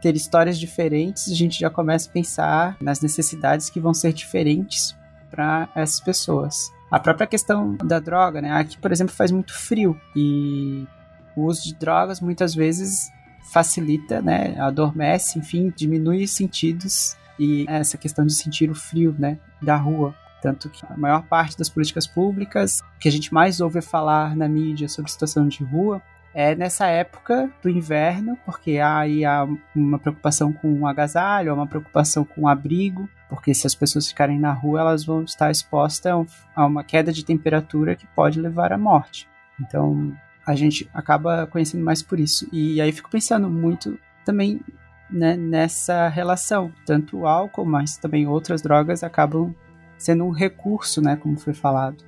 ter histórias diferentes, a gente já começa a pensar nas necessidades que vão ser diferentes para essas pessoas. A própria questão da droga, né? Aqui, por exemplo, faz muito frio e o uso de drogas muitas vezes facilita, né? Adormece, enfim, diminui os sentidos e essa questão de sentir o frio, né, da rua. Tanto que a maior parte das políticas públicas que a gente mais ouve falar na mídia sobre situação de rua é nessa época do inverno, porque aí há uma preocupação com o agasalho, há uma preocupação com o abrigo, porque se as pessoas ficarem na rua, elas vão estar expostas a uma queda de temperatura que pode levar à morte. Então, a gente acaba conhecendo mais por isso. E aí fico pensando muito também né, nessa relação. Tanto o álcool, mas também outras drogas acabam sendo um recurso, né, como foi falado.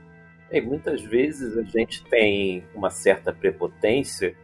Muitas vezes a gente tem uma certa prepotência,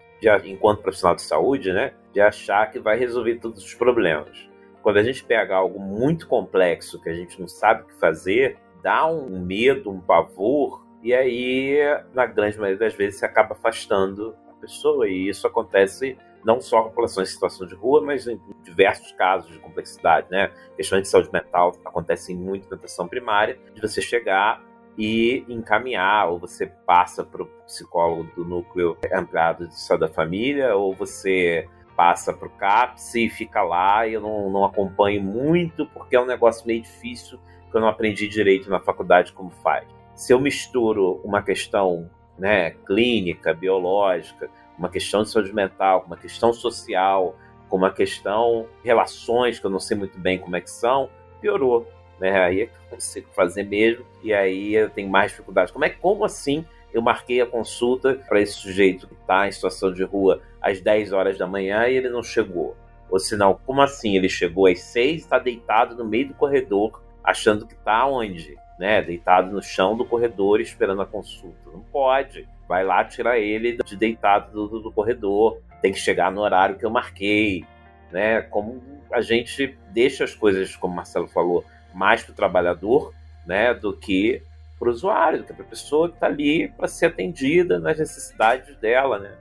enquanto profissional de saúde, né, de achar que vai resolver todos os problemas. Quando a gente pega algo muito complexo que a gente não sabe o que fazer, dá um medo, um pavor, e aí, na grande maioria das vezes, se acaba afastando a pessoa. E isso acontece não só com populações em situação de rua, mas em diversos casos de complexidade, né? Questões de saúde mental acontecem muito na atenção primária, de você chegar e encaminhar, ou você passa para o psicólogo do núcleo ampliado de saúde da família, ou você passa para o CAPS e fica lá, eu não, não acompanho muito, porque é um negócio meio difícil, que eu não aprendi direito na faculdade como faz. Se eu misturo uma questão né, clínica, biológica, uma questão de saúde mental, uma questão social, com uma questão relações, que eu não sei muito bem como é que são, piorou né? Aí é que eu consigo fazer mesmo, e aí eu tenho mais dificuldade. Como é como assim eu marquei a consulta para esse sujeito que está em situação de rua às 10 horas da manhã e ele não chegou? Ou senão, como assim? Ele chegou às 6 e está deitado no meio do corredor, achando que está onde? Né? Deitado no chão do corredor esperando a consulta. Não pode. Vai lá tirar ele de deitado do, do, do corredor. Tem que chegar no horário que eu marquei. Né? Como a gente deixa as coisas, como o Marcelo falou, mais para o trabalhador né, do que para o usuário, do que para a pessoa que está ali para ser atendida nas necessidades dela. Né?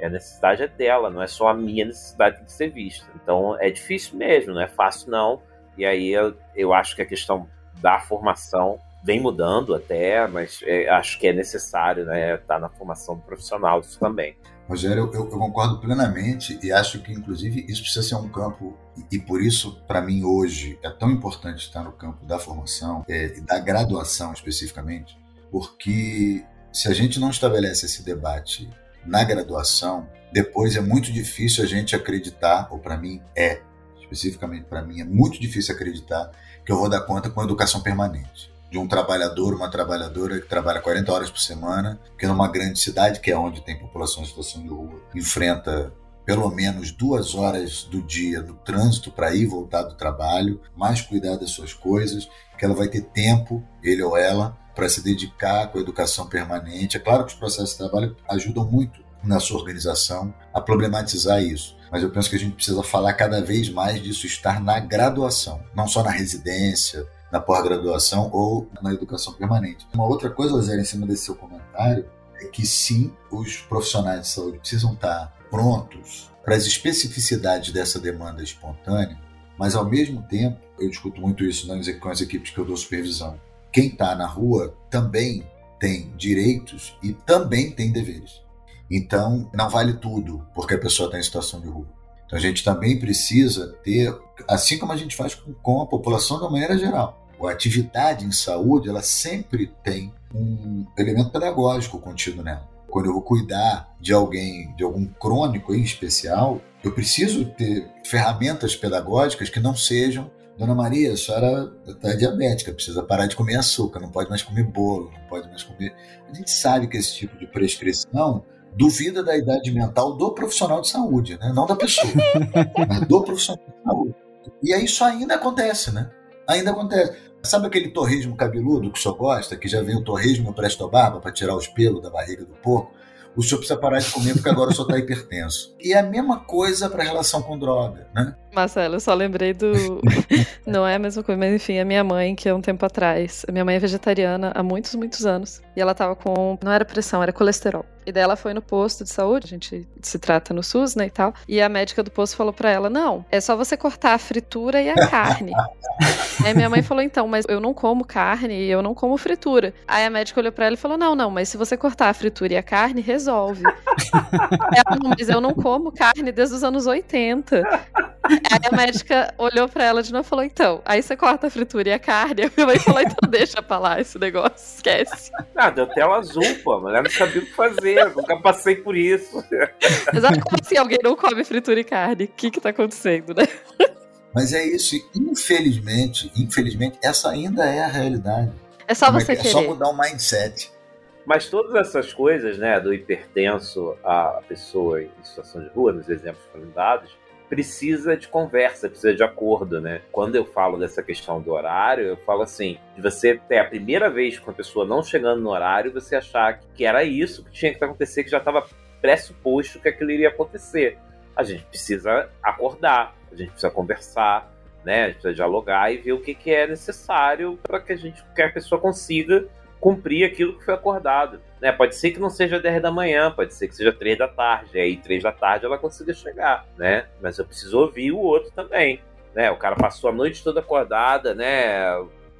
E a necessidade é dela, não é só a minha necessidade de ser vista. Então é difícil mesmo, não é fácil não. E aí eu, eu acho que a questão da formação vem mudando até, mas é, acho que é necessário né, estar tá na formação do profissional isso também. Rogério, eu, eu, concordo plenamente e acho que, inclusive, isso precisa ser um campo, e, e por isso, para mim, hoje, é tão importante estar no campo da formação é, e da graduação especificamente, porque se a gente não estabelece esse debate na graduação, depois é muito difícil a gente acreditar, ou para mim é, especificamente para mim, é muito difícil acreditar que eu vou dar conta com a educação permanente de um trabalhador, uma trabalhadora que trabalha 40 horas por semana, que numa grande cidade, que é onde tem população em situação de rua, enfrenta pelo menos duas horas do dia no trânsito para ir voltar do trabalho, mais cuidar das suas coisas, que ela vai ter tempo, ele ou ela, para se dedicar com a educação permanente. É claro que os processos de trabalho ajudam muito na sua organização a problematizar isso. Mas eu penso que a gente precisa falar cada vez mais disso estar na graduação, não só na residência, na pós-graduação ou na educação permanente. Uma outra coisa, Zé, em cima desse seu comentário, é que sim, os profissionais de saúde precisam estar prontos para as especificidades dessa demanda espontânea, mas ao mesmo tempo, eu discuto muito isso com as equipes que eu dou supervisão. Quem está na rua também tem direitos e também tem deveres. Então, não vale tudo porque a pessoa está em situação de rua. Então, a gente também precisa ter, assim como a gente faz com, com a população da maneira geral, a atividade em saúde, ela sempre tem um elemento pedagógico contido nela. Quando eu vou cuidar de alguém, de algum crônico em especial, eu preciso ter ferramentas pedagógicas que não sejam Dona Maria, a senhora está diabética, precisa parar de comer açúcar, não pode mais comer bolo, não pode mais comer. A gente sabe que esse tipo de prescrição duvida da idade mental do profissional de saúde, né? não da pessoa, mas do profissional de saúde. E aí isso ainda acontece, né? Ainda acontece. Sabe aquele torresmo cabeludo que o senhor gosta, que já vem o torresmo presto barba para tirar os pelos da barriga do porco? O senhor precisa parar de comer porque agora o senhor está hipertenso. E é a mesma coisa para a relação com droga, né? Marcelo, eu só lembrei do. Não é a mesma coisa, mas enfim, a minha mãe, que há um tempo atrás. A minha mãe é vegetariana há muitos, muitos anos. E ela tava com. Não era pressão, era colesterol. E daí ela foi no posto de saúde, a gente se trata no SUS, né, e tal. E a médica do posto falou para ela: "Não, é só você cortar a fritura e a carne". Aí minha mãe falou: "Então, mas eu não como carne e eu não como fritura". Aí a médica olhou para ela e falou: "Não, não, mas se você cortar a fritura e a carne, resolve". ela, mas eu não como carne desde os anos 80. Aí a médica olhou para ela de novo e falou: "Então, aí você corta a fritura e a carne". A minha mãe falou: "Então deixa pra lá esse negócio, esquece". Ah, deu tela azul, pô. A mulher não sabia o que fazer. Eu nunca passei por isso. Exato, como assim alguém não come fritura e carne? O que que tá acontecendo, né? Mas é isso, e infelizmente, infelizmente, essa ainda é a realidade. É só é você é querer. só mudar o mindset. Mas todas essas coisas, né, do hipertenso à pessoa em situação de rua, nos exemplos que foram dados, precisa de conversa, precisa de acordo, né? Quando eu falo dessa questão do horário, eu falo assim, de você ter a primeira vez com a pessoa não chegando no horário, você achar que era isso que tinha que acontecer, que já estava pressuposto que aquilo iria acontecer. A gente precisa acordar, a gente precisa conversar, né? A gente precisa dialogar e ver o que, que é necessário para que a gente, que a pessoa consiga cumprir aquilo que foi acordado. Né? Pode ser que não seja 10 da manhã, pode ser que seja 3 da tarde. Aí, 3 da tarde, ela consiga chegar, né? Mas eu preciso ouvir o outro também. Né? O cara passou a noite toda acordada, né?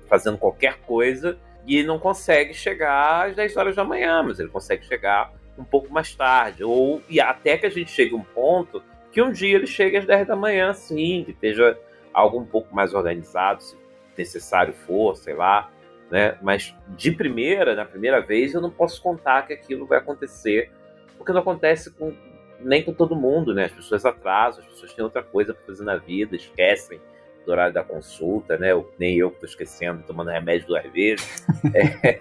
Fazendo qualquer coisa e não consegue chegar às 10 horas da manhã, mas ele consegue chegar um pouco mais tarde. Ou e até que a gente chegue a um ponto que um dia ele chegue às 10 da manhã, sim, que esteja algo um pouco mais organizado, se necessário for, sei lá né? Mas de primeira, na primeira vez, eu não posso contar que aquilo vai acontecer, porque não acontece com, nem com todo mundo, né? As pessoas atrasam, as pessoas têm outra coisa para fazer na vida, esquecem do horário da consulta, né? Eu, nem eu que tô esquecendo, tomando remédio duas vezes. É,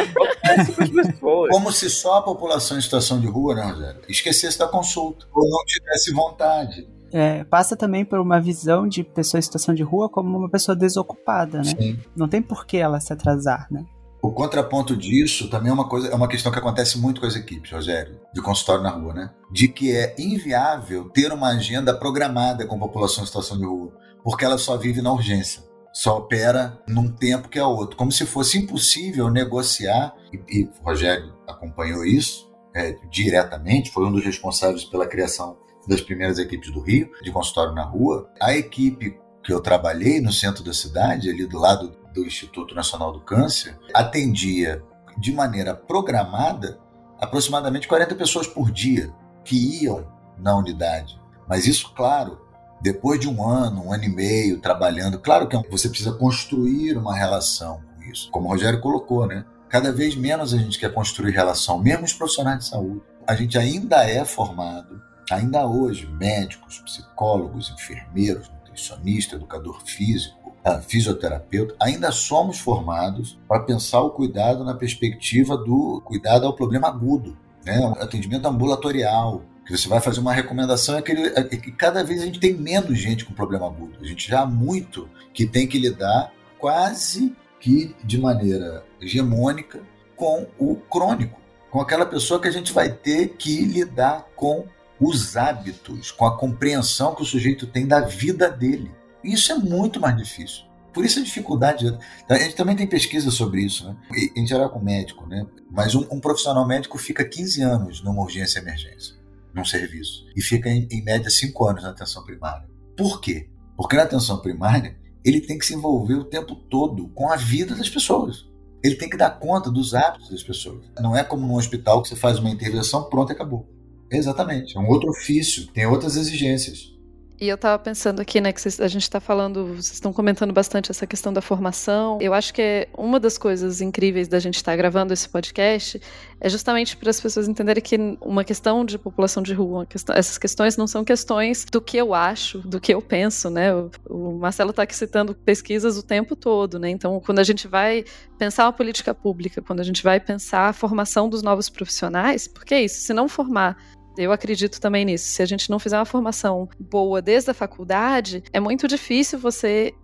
acontece com as pessoas. Como se só a população em situação de rua, né, Rogério, esquecesse da consulta, ou não tivesse vontade. É, passa também por uma visão de pessoa em situação de rua como uma pessoa desocupada, né? Sim. Não tem por que ela se atrasar, né? O contraponto disso também é uma coisa, é uma questão que acontece muito com as equipes, Rogério, de consultório na rua, né? De que é inviável ter uma agenda programada com a população em situação de rua, porque ela só vive na urgência, só opera num tempo que é outro, como se fosse impossível negociar. E, e o Rogério acompanhou isso é, diretamente, foi um dos responsáveis pela criação das primeiras equipes do Rio de consultório na rua. A equipe que eu trabalhei no centro da cidade, ali do lado do Instituto Nacional do Câncer, atendia de maneira programada aproximadamente 40 pessoas por dia que iam na unidade. Mas isso, claro, depois de um ano, um ano e meio trabalhando, claro que você precisa construir uma relação com isso. Como o Rogério colocou, né? Cada vez menos a gente quer construir relação, mesmo os profissionais de saúde. A gente ainda é formado, ainda hoje, médicos, psicólogos, enfermeiros, nutricionista, educador físico, ah, fisioterapeuta, ainda somos formados para pensar o cuidado na perspectiva do cuidado ao problema agudo, né? Atendimento ambulatorial, que você vai fazer uma recomendação, é que, ele- é que cada vez a gente tem menos gente com problema agudo. A gente já há muito que tem que lidar quase que de maneira hegemônica com o crônico, com aquela pessoa que a gente vai ter que lidar com os hábitos, com a compreensão que o sujeito tem da vida dele. Isso é muito mais difícil. Por isso a dificuldade. A gente também tem pesquisa sobre isso, né? E, Em geral com médico, né? Mas um, um profissional médico fica 15 anos numa urgência e emergência, num serviço. E fica, em, em média, 5 anos na atenção primária. Por quê? Porque na atenção primária, ele tem que se envolver o tempo todo com a vida das pessoas. Ele tem que dar conta dos hábitos das pessoas. Não é como num hospital que você faz uma intervenção, pronto, acabou. Exatamente. É um outro ofício, tem outras exigências. E eu tava pensando aqui, né, que vocês- a gente tá falando, vocês estão comentando bastante essa questão da formação. Eu acho que é uma das coisas incríveis da gente estar gravando esse podcast é justamente para as pessoas entenderem que uma questão de população de rua, questão- essas questões não são questões do que eu acho, do que eu penso, né? O, o Marcelo tá aqui citando pesquisas o tempo todo, né? Então, quando a gente vai pensar uma política pública, quando a gente vai pensar a formação dos novos profissionais, porque é isso, se não formar eu acredito também nisso. Se a gente não fizer uma formação boa desde a faculdade, é muito difícil você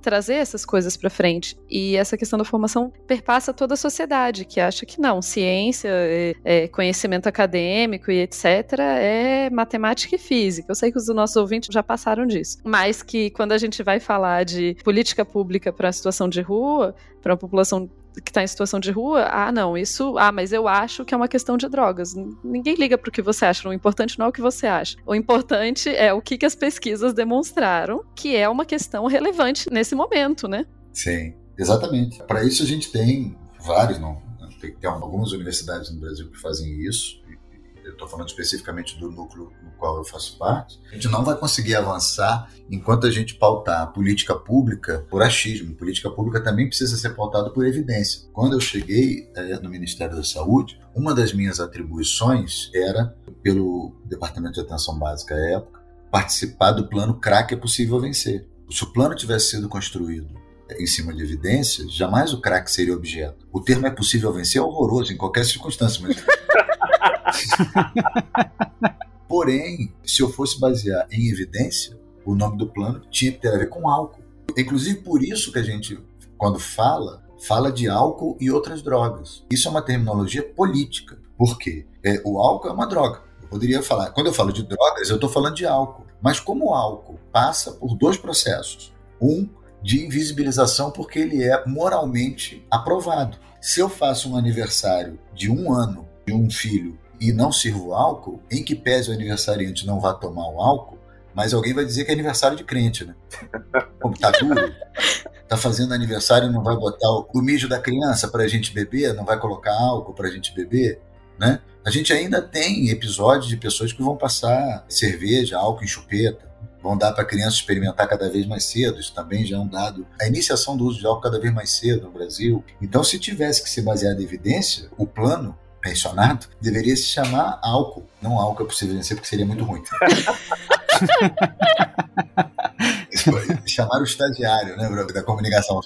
trazer essas coisas para frente. E essa questão da formação perpassa toda a sociedade, que acha que não, ciência, é, é, conhecimento acadêmico e etc. é matemática e física. Eu sei que os nossos ouvintes já passaram disso. Mas que quando a gente vai falar de política pública para a situação de rua, para a população que está em situação de rua, ah, não, isso, ah, mas eu acho que é uma questão de drogas. Ninguém liga para o que você acha, o importante não é o que você acha. O importante é o que, que as pesquisas demonstraram que é uma questão relevante nesse momento, né? Sim, exatamente. Para isso a gente tem vários, não, tem, tem algumas universidades no Brasil que fazem isso, eu estou falando especificamente do núcleo no qual eu faço parte, a gente não vai conseguir avançar enquanto a gente pautar a política pública por achismo. Política pública também precisa ser pautada por evidência. Quando eu cheguei é, no Ministério da Saúde, uma das minhas atribuições era, pelo Departamento de Atenção Básica à época, participar do plano CRAC é possível vencer. Se o plano tivesse sido construído em cima de evidências, jamais o crack seria objeto. O termo é possível vencer é horroroso em qualquer circunstância, mas Porém, se eu fosse basear em evidência, o nome do plano tinha que ter a ver com álcool. Inclusive por isso que a gente, quando fala, fala de álcool e outras drogas. Isso é uma terminologia política. Por quê? É, o álcool é uma droga. Eu poderia falar, quando eu falo de drogas, eu estou falando de álcool. Mas como o álcool passa por dois processos. Um, de invisibilização, porque ele é moralmente aprovado. Se eu faço um aniversário de um ano de um filho e não sirvo álcool, em que pese o aniversariante não vá tomar o álcool, mas alguém vai dizer que é aniversário de crente, né? Como tá duro, tá fazendo aniversário e não vai botar o mijo da criança para a gente beber, não vai colocar álcool para a gente beber, né? A gente ainda tem episódios de pessoas que vão passar cerveja, álcool em chupeta, vão dar para a criança experimentar cada vez mais cedo, isso também já é um dado. A iniciação do uso de álcool cada vez mais cedo no Brasil. Então, se tivesse que ser baseado em evidência, o plano mencionado deveria se chamar álcool. Não álcool é possível vencer, porque seria muito ruim. chamar o estagiário né, da comunicação.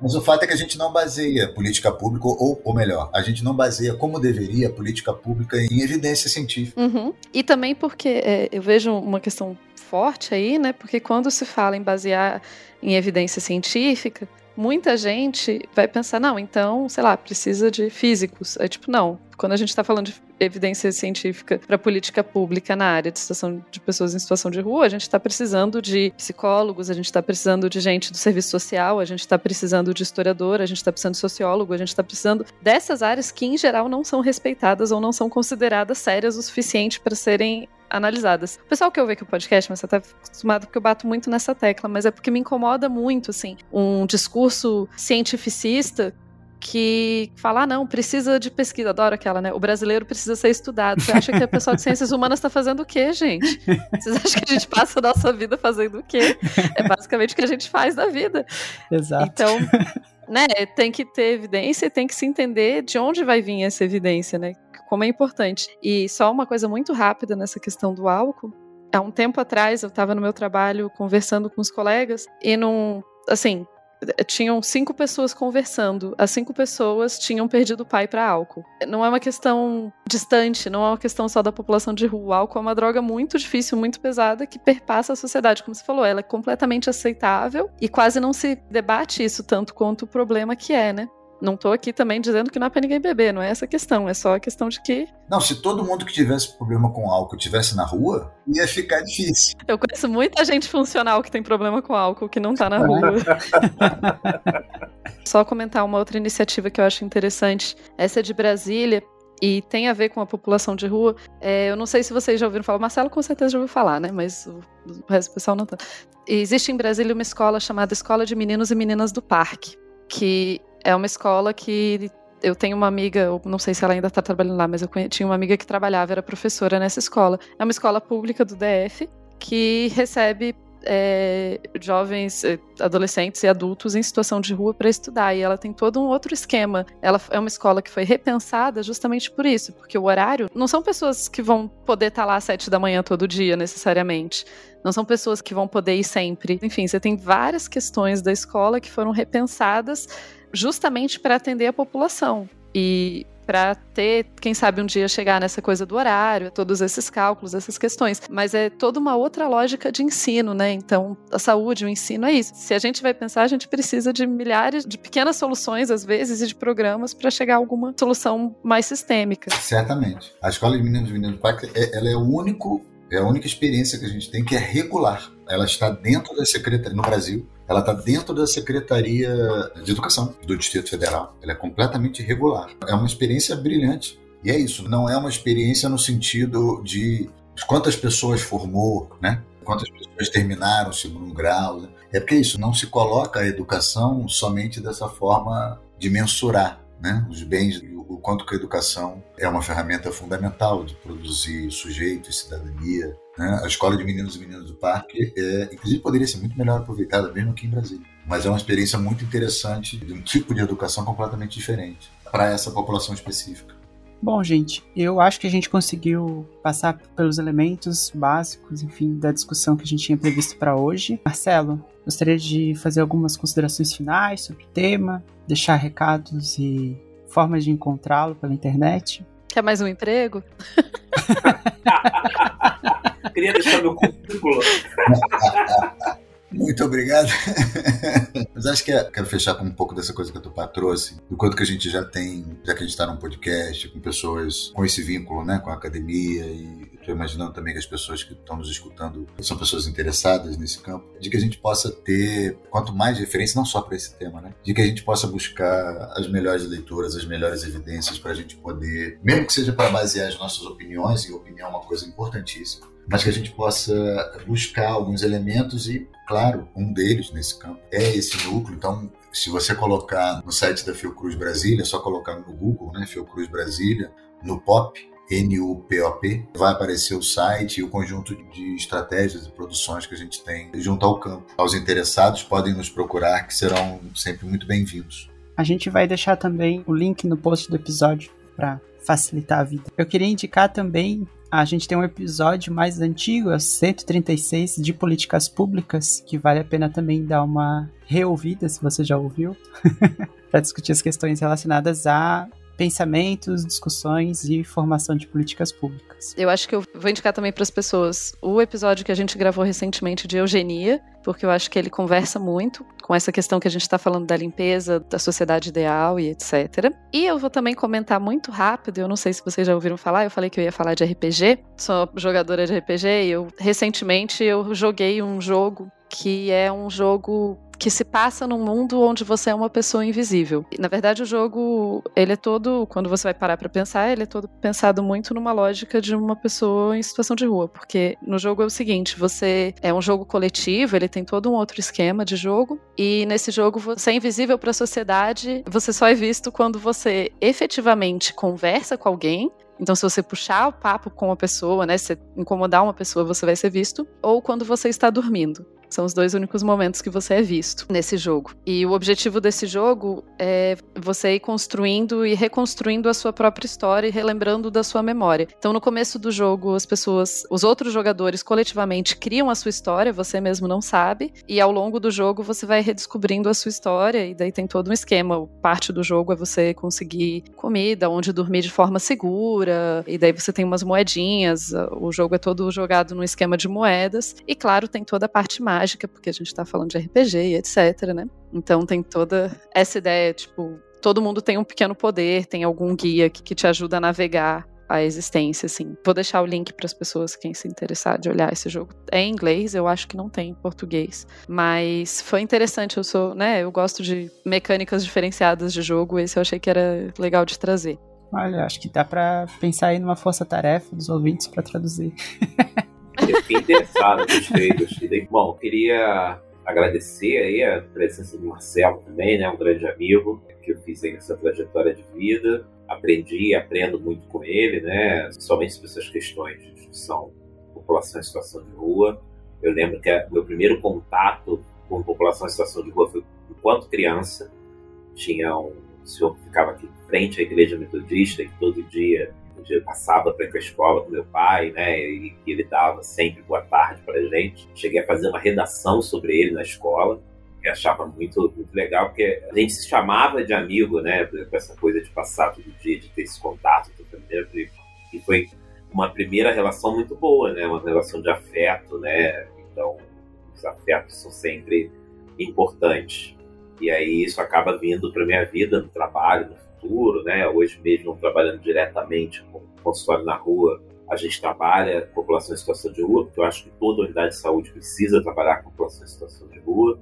Mas o fato é que a gente não baseia política pública, ou, ou melhor, a gente não baseia como deveria a política pública em evidência científica. Uhum. E também porque é, eu vejo uma questão forte aí, né? Porque quando se fala em basear em evidência científica, muita gente vai pensar, não, então, sei lá, precisa de físicos. É tipo, não. Quando a gente está falando de evidência científica para política pública na área de situação de pessoas em situação de rua, a gente está precisando de psicólogos, a gente está precisando de gente do serviço social, a gente está precisando de historiador, a gente está precisando de sociólogo, a gente está precisando dessas áreas que, em geral, não são respeitadas ou não são consideradas sérias o suficiente para serem analisadas. O pessoal que eu vejo aqui o podcast, mas você tá acostumado porque eu bato muito nessa tecla, mas é porque me incomoda muito, assim, um discurso cientificista que fala, ah, não, precisa de pesquisa, adoro aquela, né? O brasileiro precisa ser estudado. Você acha que a pessoa de ciências humanas está fazendo o quê, gente? Vocês acham que a gente passa a nossa vida fazendo o quê? É basicamente o que a gente faz da vida. Exato. Então, né, tem que ter evidência e tem que se entender de onde vai vir essa evidência, né? Como é importante. E só uma coisa muito rápida nessa questão do álcool. Há um tempo atrás eu estava no meu trabalho conversando com os colegas e num, assim, tinham cinco pessoas conversando. As cinco pessoas tinham perdido o pai para álcool. Não é uma questão distante, não é uma questão só da população de rua. O álcool é uma droga muito difícil, muito pesada que perpassa a sociedade. Como você falou, ela é completamente aceitável e quase não se debate isso tanto quanto o problema que é, né? Não tô aqui também dizendo que não é pra ninguém beber, não é essa a questão, é só a questão de que. Não, se todo mundo que tivesse problema com álcool tivesse na rua, ia ficar difícil. Eu conheço muita gente funcional que tem problema com álcool que não tá na rua. só comentar uma outra iniciativa que eu acho interessante. Essa é de Brasília, e tem a ver com a população de rua. É, eu não sei se vocês já ouviram falar, o Marcelo com certeza já ouviu falar, né? Mas o, o resto do pessoal não tá. Existe em Brasília uma escola chamada Escola de Meninos e Meninas do Parque, que é uma escola que eu tenho uma amiga, não sei se ela ainda está trabalhando lá, mas eu tinha uma amiga que trabalhava, era professora nessa escola. É uma escola pública do DF que recebe é, jovens, é, adolescentes e adultos em situação de rua para estudar. E ela tem todo um outro esquema. Ela é uma escola que foi repensada justamente por isso, porque o horário não são pessoas que vão poder estar tá lá às sete da manhã todo dia, necessariamente. Não são pessoas que vão poder ir sempre. Enfim, você tem várias questões da escola que foram repensadas justamente para atender a população. E para ter, quem sabe um dia chegar nessa coisa do horário, todos esses cálculos, essas questões. Mas é toda uma outra lógica de ensino, né? Então, a saúde, o ensino é isso. Se a gente vai pensar, a gente precisa de milhares de pequenas soluções, às vezes, e de programas para chegar a alguma solução mais sistêmica. Certamente. A Escola de Meninos e Meninos do Parque, é, ela é o único, é a única experiência que a gente tem que é regular. Ela está dentro da secretaria, no Brasil, Ela está dentro da Secretaria de Educação do Distrito Federal. Ela é completamente irregular. É uma experiência brilhante. E é isso, não é uma experiência no sentido de quantas pessoas formou, né? Quantas pessoas terminaram o segundo grau. Né? É porque isso, não se coloca a educação somente dessa forma de mensurar né? os bens, o quanto que a educação é uma ferramenta fundamental de produzir sujeito e cidadania. Né? A escola de meninos e meninas do parque, é, inclusive, poderia ser muito melhor aproveitada, mesmo aqui em Brasília. Mas é uma experiência muito interessante de um tipo de educação completamente diferente para essa população específica. Bom, gente, eu acho que a gente conseguiu passar pelos elementos básicos, enfim, da discussão que a gente tinha previsto para hoje. Marcelo, gostaria de fazer algumas considerações finais sobre o tema, deixar recados e formas de encontrá-lo pela internet. Quer mais um emprego? Queria deixar meu currículo. Muito obrigado. Mas acho que é, quero fechar com um pouco dessa coisa que a Tupá trouxe, do quanto que a gente já tem, já que a gente está num podcast com pessoas com esse vínculo, né, com a academia e estou imaginando também que as pessoas que estão nos escutando são pessoas interessadas nesse campo, de que a gente possa ter quanto mais referência, não só para esse tema, né, de que a gente possa buscar as melhores leituras, as melhores evidências para a gente poder, mesmo que seja para basear as nossas opiniões, e opinião é uma coisa importantíssima, mas que a gente possa buscar alguns elementos e, claro, um deles nesse campo é esse núcleo. Então, se você colocar no site da Fiocruz Brasília, é só colocar no Google, né, Fiocruz Brasília, no POP, N-U-P-O-P, vai aparecer o site e o conjunto de estratégias e produções que a gente tem junto ao campo. Aos interessados podem nos procurar, que serão sempre muito bem-vindos. A gente vai deixar também o link no post do episódio para facilitar a vida. Eu queria indicar também a gente tem um episódio mais antigo, 136, de políticas públicas, que vale a pena também dar uma reouvida, se você já ouviu, para discutir as questões relacionadas a pensamentos, discussões e formação de políticas públicas. Eu acho que eu vou indicar também para as pessoas o episódio que a gente gravou recentemente de eugenia, porque eu acho que ele conversa muito com essa questão que a gente está falando da limpeza, da sociedade ideal e etc. E eu vou também comentar muito rápido, eu não sei se vocês já ouviram falar, eu falei que eu ia falar de RPG, sou jogadora de RPG e eu recentemente eu joguei um jogo que é um jogo que se passa num mundo onde você é uma pessoa invisível. Na verdade, o jogo, ele é todo, quando você vai parar para pensar, ele é todo pensado muito numa lógica de uma pessoa em situação de rua, porque no jogo é o seguinte, você é um jogo coletivo, ele tem todo um outro esquema de jogo, e nesse jogo você é invisível para a sociedade, você só é visto quando você efetivamente conversa com alguém então, se você puxar o papo com uma pessoa, né, se incomodar uma pessoa, você vai ser visto, ou quando você está dormindo. São os dois únicos momentos que você é visto nesse jogo. E o objetivo desse jogo é você ir construindo e reconstruindo a sua própria história e relembrando da sua memória. Então, no começo do jogo, as pessoas, os outros jogadores coletivamente criam a sua história, você mesmo não sabe, e ao longo do jogo você vai redescobrindo a sua história, e daí tem todo um esquema. Parte do jogo é você conseguir comida, onde dormir de forma segura, e daí você tem umas moedinhas, o jogo é todo jogado num esquema de moedas, e claro, tem toda a parte mágica mágica, porque a gente está falando de RPG e etc, né? Então tem toda essa ideia, tipo, todo mundo tem um pequeno poder, tem algum guia que, que te ajuda a navegar a existência, assim. Vou deixar o link para as pessoas quem se interessar de olhar esse jogo. É em inglês, eu acho que não tem em português, mas foi interessante. Eu sou, né? Eu gosto de mecânicas diferenciadas de jogo. Esse eu achei que era legal de trazer. Olha, acho que dá para pensar aí numa força-tarefa dos ouvintes para traduzir. Eu fiquei interessado, gostei, gostei. Bom, queria agradecer aí a presença do Marcelo também, né, um grande amigo que eu fiz aí nessa trajetória de vida. Aprendi e aprendo muito com ele, né, somente sobre essas questões de discussão população em situação de rua. Eu lembro que meu primeiro contato com população em situação de rua foi enquanto criança. Tinha um senhor que ficava aqui em frente à igreja metodista que todo dia passava para ir para a escola com meu pai, né? E, e ele dava sempre boa tarde para gente. Cheguei a fazer uma redação sobre ele na escola que achava muito, muito legal, porque a gente se chamava de amigo, né? Com essa coisa de passar todo dia, de ter esse contato tempo. E foi uma primeira relação muito boa, né? Uma relação de afeto, né? Então, os afetos são sempre importantes. E aí isso acaba vindo para minha vida no trabalho, no futuro, né? Hoje mesmo trabalhando diretamente com consultório na rua, a gente trabalha com população em situação de rua, porque eu acho que toda unidade de saúde precisa trabalhar com população em situação de rua.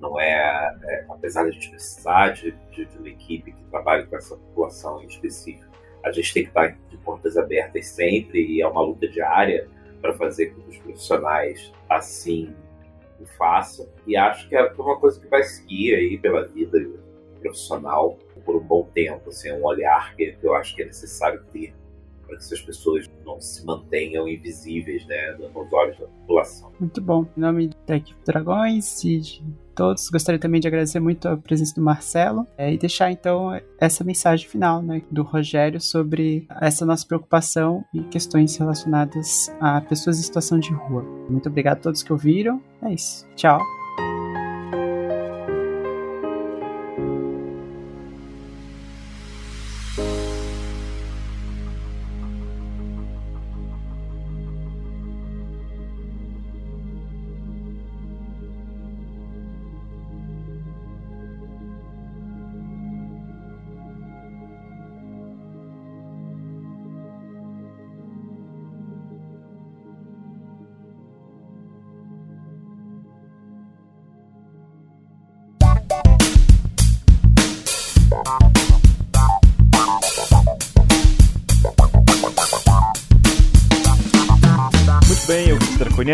Não é, é apesar de a gente precisar de, de, de, uma equipe que trabalhe com essa população em específico, a gente tem que estar de portas abertas sempre e é uma luta diária para fazer com que os profissionais assim o façam. E acho que é uma coisa que vai seguir aí pela vida profissional por um bom tempo, assim, é um olhar que eu acho que é necessário ter para que essas pessoas não se mantenham invisíveis né, nos olhos da população. Muito bom. Em nome da equipe Dragões e de todos, gostaria também de agradecer muito a presença do Marcelo é, e deixar então essa mensagem final né, do Rogério sobre essa nossa preocupação e questões relacionadas a pessoas em situação de rua. Muito obrigado a todos que ouviram. É isso. Tchau.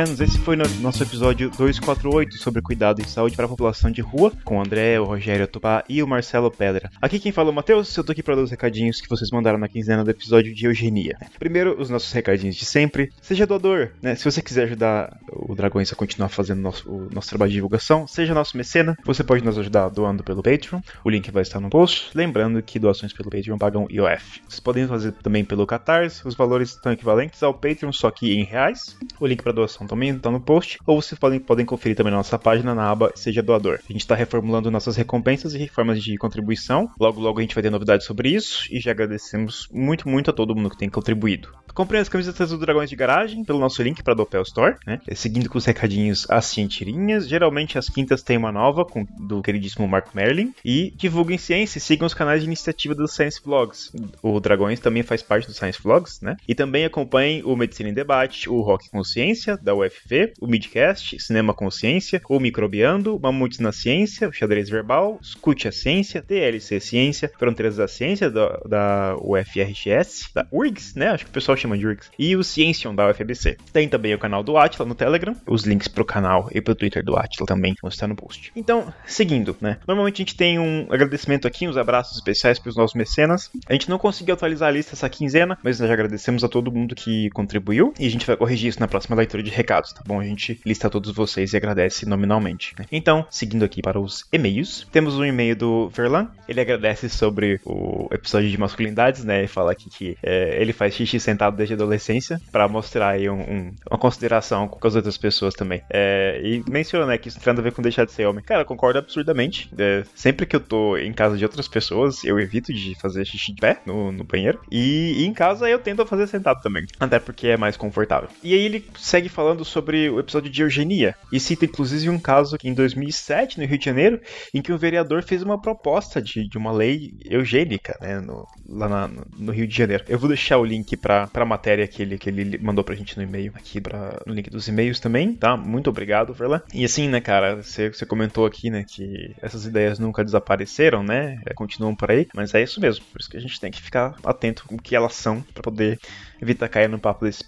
Draconianos, esse foi no nosso episódio 248 sobre cuidado em saúde para a população de rua, com o André, o Rogério Tupá e o Marcelo Pedra. Aqui quem fala é o Matheus, eu tô aqui para dar os recadinhos que vocês mandaram na quinzena do episódio de eugenia. Primeiro, os nossos recadinhos de sempre. Seja doador, né? Se você quiser ajudar o Dragões a continuar fazendo nosso, o nosso trabalho de divulgação, seja nosso mecena. Você pode nos ajudar doando pelo Patreon. O link vai estar no post. Lembrando que doações pelo Patreon pagam IOF. Vocês podem fazer também pelo Catarse. Os valores estão equivalentes ao Patreon, só que em reais. O link para doação também está no post, ou vocês podem, podem conferir também na nossa página na aba Seja Doador. A gente está reformulando nossas recompensas e formas de contribuição. Logo, logo a gente vai ter novidades sobre isso e já agradecemos muito, muito a todo mundo que tem contribuído. Comprem as camisetas do Dragões de Garagem pelo nosso link para Dopel Store, né? Seguindo com os recadinhos assim tirinhas. Geralmente as quintas tem uma nova com, do queridíssimo Marco Merlin. E divulguem ciência e sigam os canais de iniciativa dos Science Vlogs. O Dragões também faz parte dos Science Vlogs, né? E também acompanhem o Medicina em Debate, o Rock Consciência, da UFV, o Midcast, Cinema Consciência, o Microbiando, Mamutes na Ciência, o Xadrez Verbal, Escute a Ciência, TLC Ciência, Fronteiras da Ciência, da, da UFRGS, da URGS, né? Acho que o pessoal chama de URGS, e o Ciencion da UFBC. Tem também o canal do Atila no Telegram, os links pro canal e pro Twitter do Atila também vão estar no post. Então, seguindo, né? Normalmente a gente tem um agradecimento aqui, uns abraços especiais para os nossos mecenas. A gente não conseguiu atualizar a lista essa quinzena, mas nós já agradecemos a todo mundo que contribuiu e a gente vai corrigir isso na próxima leitura de recados, tá bom? A gente lista todos vocês e agradece nominalmente. Né? Então, seguindo aqui para os e-mails, temos um e-mail do Verlan. Ele agradece sobre o episódio de masculinidades, né? Ele fala aqui que é, ele faz xixi sentado desde a adolescência para mostrar aí um, um, uma consideração com as outras pessoas também. É, e menciona né, que isso tem a ver com deixar de ser homem. Cara, eu concordo absurdamente. É, sempre que eu tô em casa de outras pessoas, eu evito de fazer xixi de pé no, no banheiro. E, e, em casa eu tento fazer sentado também. Até porque é mais confortável. E aí ele segue falando sobre o episódio de eugenia. E cita inclusive um caso em 2007, no Rio de Janeiro, em que um vereador fez uma proposta de, de uma lei eugênica, né, no, lá na, no Rio de Janeiro. Eu vou deixar o link para a matéria que ele, que ele mandou pra gente no e-mail aqui, pra, no link dos e-mails também, tá? Muito obrigado, Verlan. E assim, né, cara, você, você comentou aqui, né, que essas ideias nunca desapareceram, né, é, continuam por aí, mas é isso mesmo, por isso que a gente tem que ficar atento com o que elas são para poder evitar cair no papo desse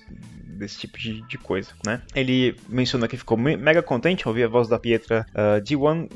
desse tipo de, de, coisa, né? Ele menciona que ficou mega contente ao ouvir a voz da Pietra uh, Diwan, uh,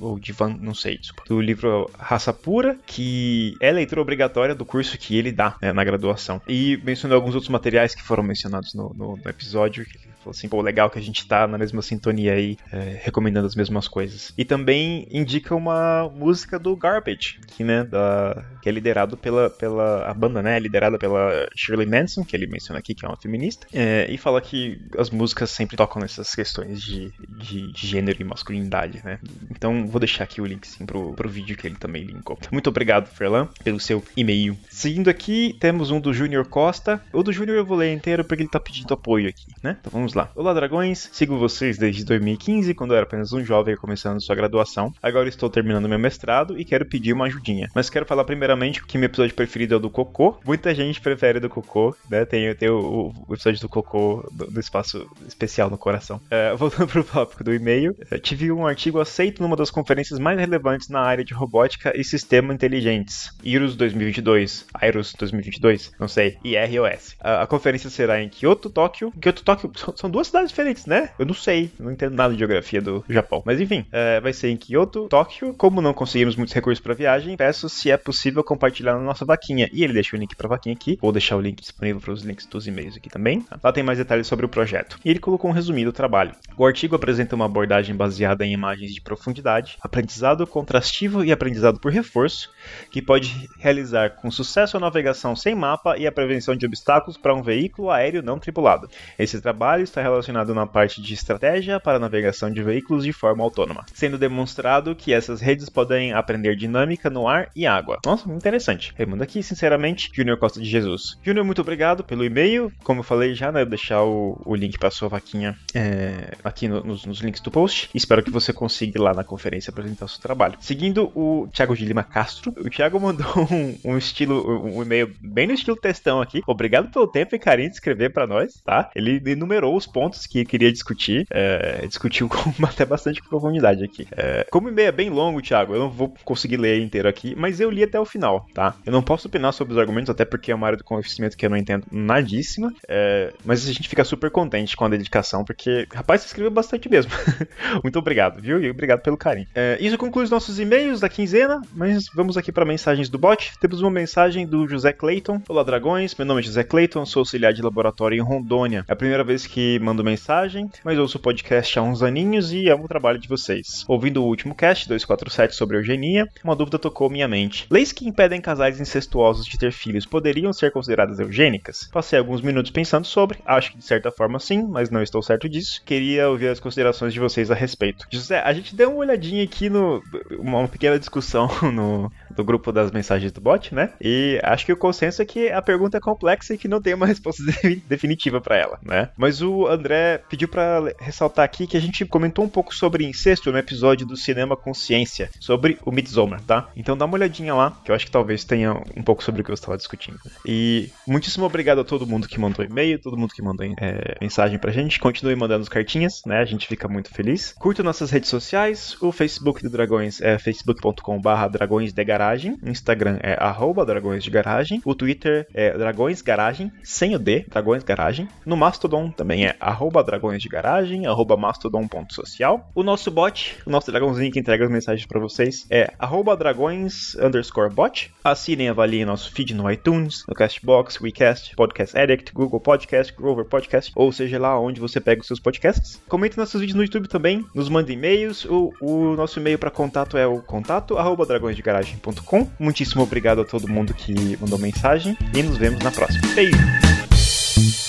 ou Divan, não sei, desculpa, do livro Raça Pura, que é leitura obrigatória do curso que ele dá né, na graduação. E mencionou alguns outros materiais que foram mencionados no, no, no episódio, falou assim, pô, legal que a gente tá na mesma sintonia aí, é, recomendando as mesmas coisas. E também indica uma música do Garbage, que, né, da, que é liderado pela, pela a banda, né, é liderada pela Shirley Manson, que ele menciona aqui, que é uma feminista. É, e fala que as músicas sempre tocam nessas questões de, de, de, gênero e masculinidade, né? Então vou deixar aqui o link sim pro, pro vídeo que ele também linkou. Muito obrigado, Ferlan, pelo seu e-mail. Seguindo aqui, temos um do Júnior Costa. O do Júnior eu vou ler inteiro porque ele tá pedindo apoio aqui, né? Então vamos lá. Lá. Olá, dragões. Sigo vocês desde 2015, quando eu era apenas um jovem começando sua graduação. Agora estou terminando meu mestrado e quero pedir uma ajudinha. Mas quero falar primeiramente que meu episódio preferido é o do Cocô. Muita gente prefere do Cocô, né? Tem, tem o, o episódio do Cocô do, do espaço especial no coração. É, voltando pro tópico do e-mail, é, tive um artigo aceito numa das conferências mais relevantes na área de robótica e sistema inteligentes. IRUS 2022. IRUS 2022? Não sei. IROS. A, a conferência será em Kyoto, Tóquio. Kyoto, Tóquio são, são, duas cidades diferentes, né? Eu não sei. não entendo nada de geografia do Japão. Mas enfim, é, vai ser em Kyoto, Tóquio. Como não conseguimos muitos recursos para viagem, peço se é possível compartilhar na nossa vaquinha. E ele deixa o link pra vaquinha aqui. Vou deixar o link disponível para os links dos e-mails aqui também. Lá tem mais detalhes sobre o projeto. E ele colocou um resumido do trabalho. O artigo apresenta uma abordagem baseada em imagens de profundidade, aprendizado contrastivo e aprendizado por reforço, que pode realizar com sucesso a navegação sem mapa e a prevenção de obstáculos para um veículo aéreo não tripulado. Esse trabalho está relacionado na parte de estratégia para navegação de veículos de forma autônoma, sendo demonstrado que essas redes podem aprender dinâmica no ar e água. Nossa, interessante. Eu mando aqui, sinceramente, Júnior Costa de Jesus. Júnior, muito obrigado pelo e-mail. Como eu falei já, né, eu deixar o, o link para sua vaquinha é, aqui no, nos, nos, links do post. Espero que você consiga ir lá na conferência apresentar o seu trabalho. Seguindo o Thiago de Lima Castro, o Thiago mandou um, um estilo, um e-mail bem no estilo textão aqui. Obrigado pelo tempo e carinho de escrever para nós, tá? Ele enumerou os pontos que queria discutir, é, discutiu com até bastante profundidade aqui. É, como e-mail é bem longo, Thiago, eu não vou conseguir ler inteiro aqui, mas eu li até o final, tá? Eu não posso opinar sobre os argumentos, até porque é uma área do conhecimento que eu não entendo nadíssima, é, mas a gente fica super contente com a dedicação, porque, rapaz, você escreveu bastante mesmo. Muito obrigado, viu? E obrigado pelo carinho. É, isso conclui os nossos e-mails da quinzena, mas vamos aqui para mensagens do bot. Temos uma mensagem do José Clayton. Olá, dragões. Meu nome é José Clayton, sou auxiliar de laboratório em Rondônia. É a primeira vez que mando mensagem, mas ouço o podcast há uns aninhos e amo o trabalho de vocês. Ouvindo o último cast, 247, sobre eugenia, uma dúvida tocou minha mente. Leis que impedem casais incestuosos de ter filhos poderiam ser consideradas eugênicas? Passei alguns minutos pensando sobre, acho que de certa forma sim, mas não estou certo disso. Queria ouvir as considerações de vocês a respeito. José, a gente deu uma olhadinha aqui no. uma pequena discussão no, no grupo das mensagens do bot, né? E acho que o consenso é que a pergunta é complexa e que não tem uma resposta definitiva para ela, né? Mas o André pediu para ressaltar aqui que a gente comentou um pouco sobre incesto no episódio do Cinema Consciência, sobre o Midsommar, tá? Então dá uma olhadinha lá, que eu acho que talvez tenha um pouco sobre o que eu estava discutindo. E muitíssimo obrigado a todo mundo que mandou e-mail, todo mundo que mandou é, mensagem pra gente. Continue mandando as cartinhas, né? A gente fica muito feliz. Curta nossas redes sociais. O Facebook do Dragões é facebook.com/barra Dragões de Garagem. O Instagram é arroba Dragões de Garagem. O Twitter é Dragões Garagem, sem o D, Dragões Garagem. No Mastodon também é arroba Dragões de Garagem, mastodon.social. O nosso bot, o nosso dragãozinho que entrega as mensagens para vocês é dragões underscore bot. Assinem e avaliem nosso feed no iTunes, no Castbox, WeCast, Podcast Addict, Google Podcast, Grover Podcast, ou seja lá onde você pega os seus podcasts. Comente nossos vídeos no YouTube também, nos mande e-mails. O, o nosso e-mail para contato é o contato arroba dragõesdegaragem.com gmail.com. Muitíssimo obrigado a todo mundo que mandou mensagem e nos vemos na próxima. Beijo!